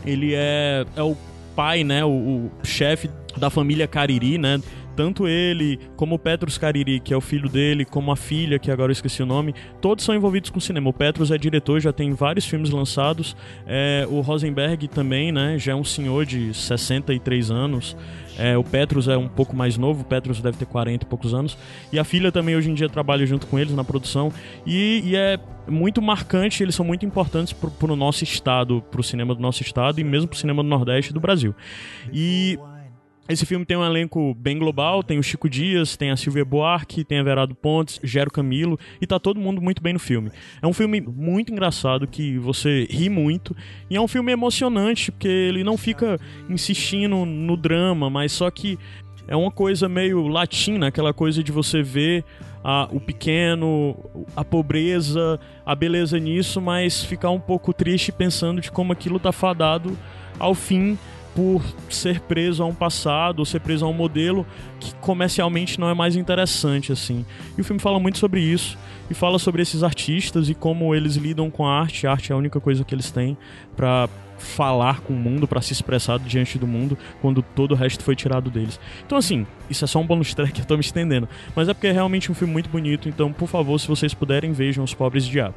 Ele é, é o pai, né, o, o chefe da família Cariri, né? Tanto ele, como o Petrus Cariri, que é o filho dele, como a filha, que agora eu esqueci o nome, todos são envolvidos com cinema. O Petrus é diretor, já tem vários filmes lançados. É, o Rosenberg também, né? Já é um senhor de 63 anos. É, o Petrus é um pouco mais novo, o Petrus deve ter 40 e poucos anos. E a filha também hoje em dia trabalha junto com eles na produção. E, e é muito marcante, eles são muito importantes pro, pro nosso estado, pro cinema do nosso estado e mesmo pro cinema do Nordeste do Brasil. E esse filme tem um elenco bem global, tem o Chico Dias, tem a Silvia Buarque, tem a Verado Pontes, Gero Camilo, e tá todo mundo muito bem no filme. É um filme muito engraçado, que você ri muito, e é um filme emocionante, porque ele não fica insistindo no drama, mas só que é uma coisa meio latina, aquela coisa de você ver a- o pequeno, a pobreza, a beleza nisso, mas ficar um pouco triste pensando de como aquilo tá fadado ao fim por ser preso a um passado ou ser preso a um modelo que comercialmente não é mais interessante assim. E o filme fala muito sobre isso e fala sobre esses artistas e como eles lidam com a arte. A arte é a única coisa que eles têm para falar com o mundo, para se expressar diante do mundo, quando todo o resto foi tirado deles. Então assim, isso é só um bônus track, eu tô me estendendo, mas é porque é realmente um filme muito bonito, então por favor, se vocês puderem, vejam Os Pobres Diabo.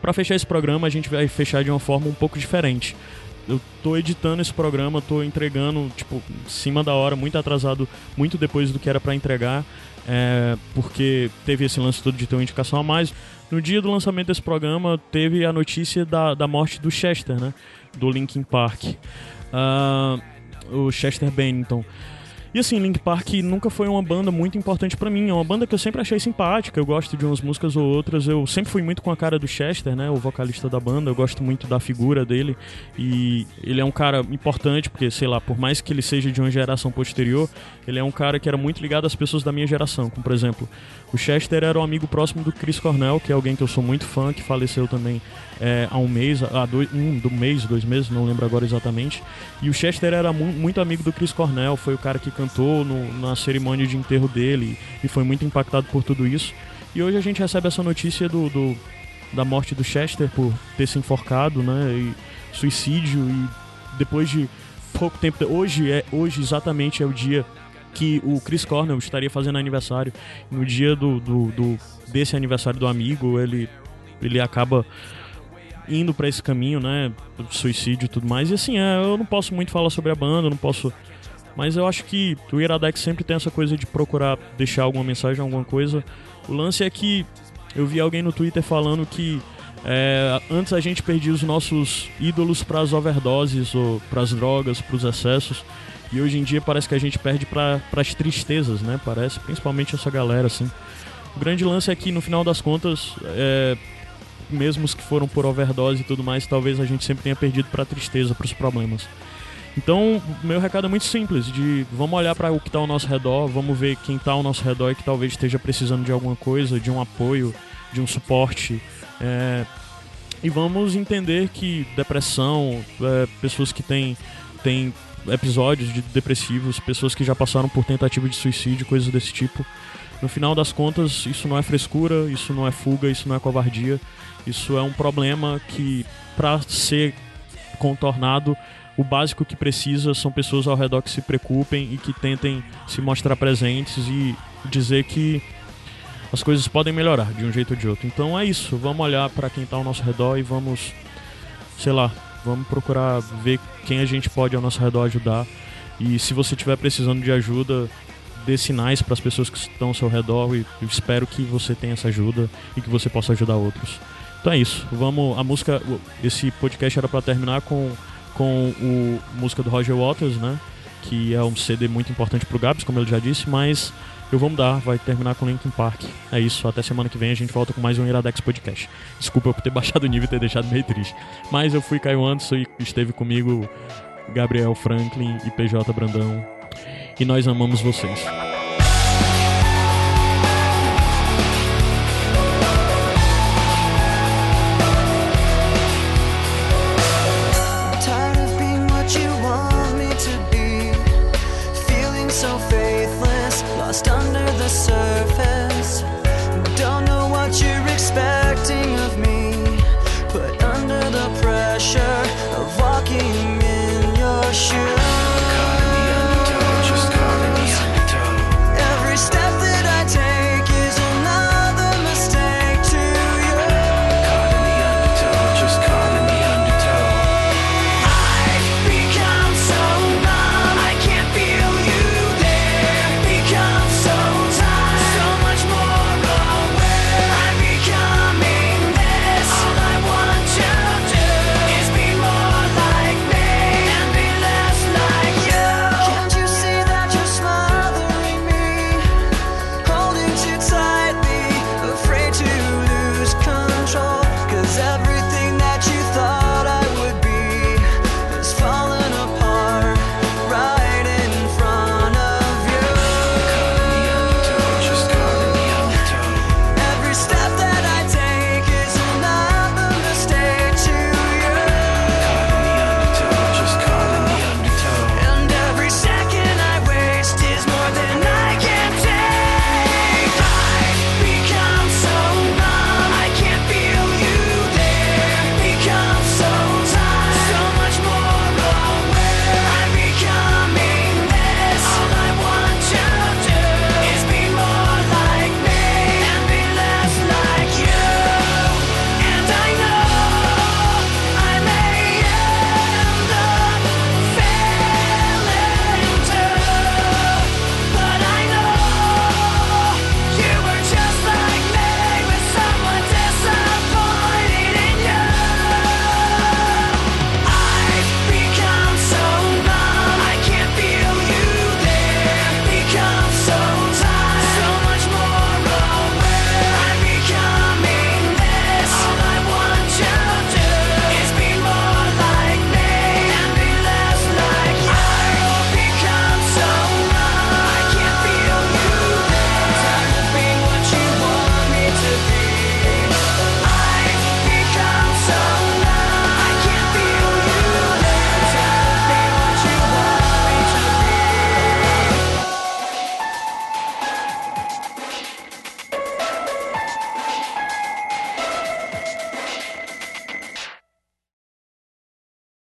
Para fechar esse programa, a gente vai fechar de uma forma um pouco diferente. Eu tô editando esse programa, tô entregando, tipo, em cima da hora, muito atrasado, muito depois do que era para entregar, é, porque teve esse lance todo de ter uma indicação a mais. No dia do lançamento desse programa, teve a notícia da, da morte do Chester, né? Do Linkin Park. Ah, o Chester Bennington. E assim, Link Park nunca foi uma banda muito importante pra mim. É uma banda que eu sempre achei simpática. Eu gosto de umas músicas ou outras. Eu sempre fui muito com a cara do Chester, né? O vocalista da banda. Eu gosto muito da figura dele. E ele é um cara importante, porque, sei lá, por mais que ele seja de uma geração posterior, ele é um cara que era muito ligado às pessoas da minha geração. Como, por exemplo, o Chester era um amigo próximo do Chris Cornell, que é alguém que eu sou muito fã, que faleceu também é, há um mês, há dois, um do mês, dois meses, não lembro agora exatamente. E o Chester era mu muito amigo do Chris Cornell, foi o cara que cantou no- na cerimônia de enterro dele e foi muito impactado por tudo isso. E hoje a gente recebe essa notícia do, do- da morte do Chester por ter se enforcado, né? E suicídio e depois de pouco tempo. Hoje é hoje exatamente é o dia que o Chris Cornell estaria fazendo aniversário. No dia do, do, do- desse aniversário do amigo, ele, ele acaba indo pra esse caminho, né? Suicídio e tudo mais. E assim, é, eu não posso muito falar sobre a banda, não posso. Mas eu acho que o Iradex sempre tem essa coisa de procurar deixar alguma mensagem, alguma coisa. O lance é que eu vi alguém no Twitter falando que é, antes a gente perdia os nossos ídolos para as overdoses ou para as drogas, para os excessos. E hoje em dia parece que a gente perde para as tristezas, né? Parece, principalmente essa galera, assim. O grande lance é que no final das contas, é, mesmo os que foram por overdose e tudo mais, talvez a gente sempre tenha perdido para tristeza, para os problemas. Então, meu recado é muito simples, de vamos olhar para o que está ao nosso redor, vamos ver quem está ao nosso redor e que talvez esteja precisando de alguma coisa, de um apoio, de um suporte. é, e vamos entender que depressão, é, pessoas que têm, têm episódios de depressivos, pessoas que já passaram por tentativa de suicídio, coisas desse tipo. No final das contas, isso não é frescura, isso não é fuga, isso não é covardia. Isso é um problema que, para ser contornado, o básico que precisa são pessoas ao redor que se preocupem e que tentem se mostrar presentes e dizer que as coisas podem melhorar de um jeito ou de outro. Então é isso, vamos olhar para quem está ao nosso redor e vamos, sei lá, vamos procurar ver quem a gente pode ao nosso redor ajudar. E se você estiver precisando de ajuda, dê sinais para as pessoas que estão ao seu redor e espero que você tenha essa ajuda e que você possa ajudar outros. Então é isso. Vamos, a música, esse podcast era para terminar com com o música do Roger Waters, né? Que é um CD muito importante pro Gabs, como ele já disse, mas eu vou mudar, vai terminar com Linkin Park. É isso, até semana que vem a gente volta com mais um Iradex Podcast. Desculpa por ter baixado o nível e ter deixado meio triste. Mas eu fui Caio Anderson e esteve comigo Gabriel Franklin e PJ Brandão. E nós amamos vocês.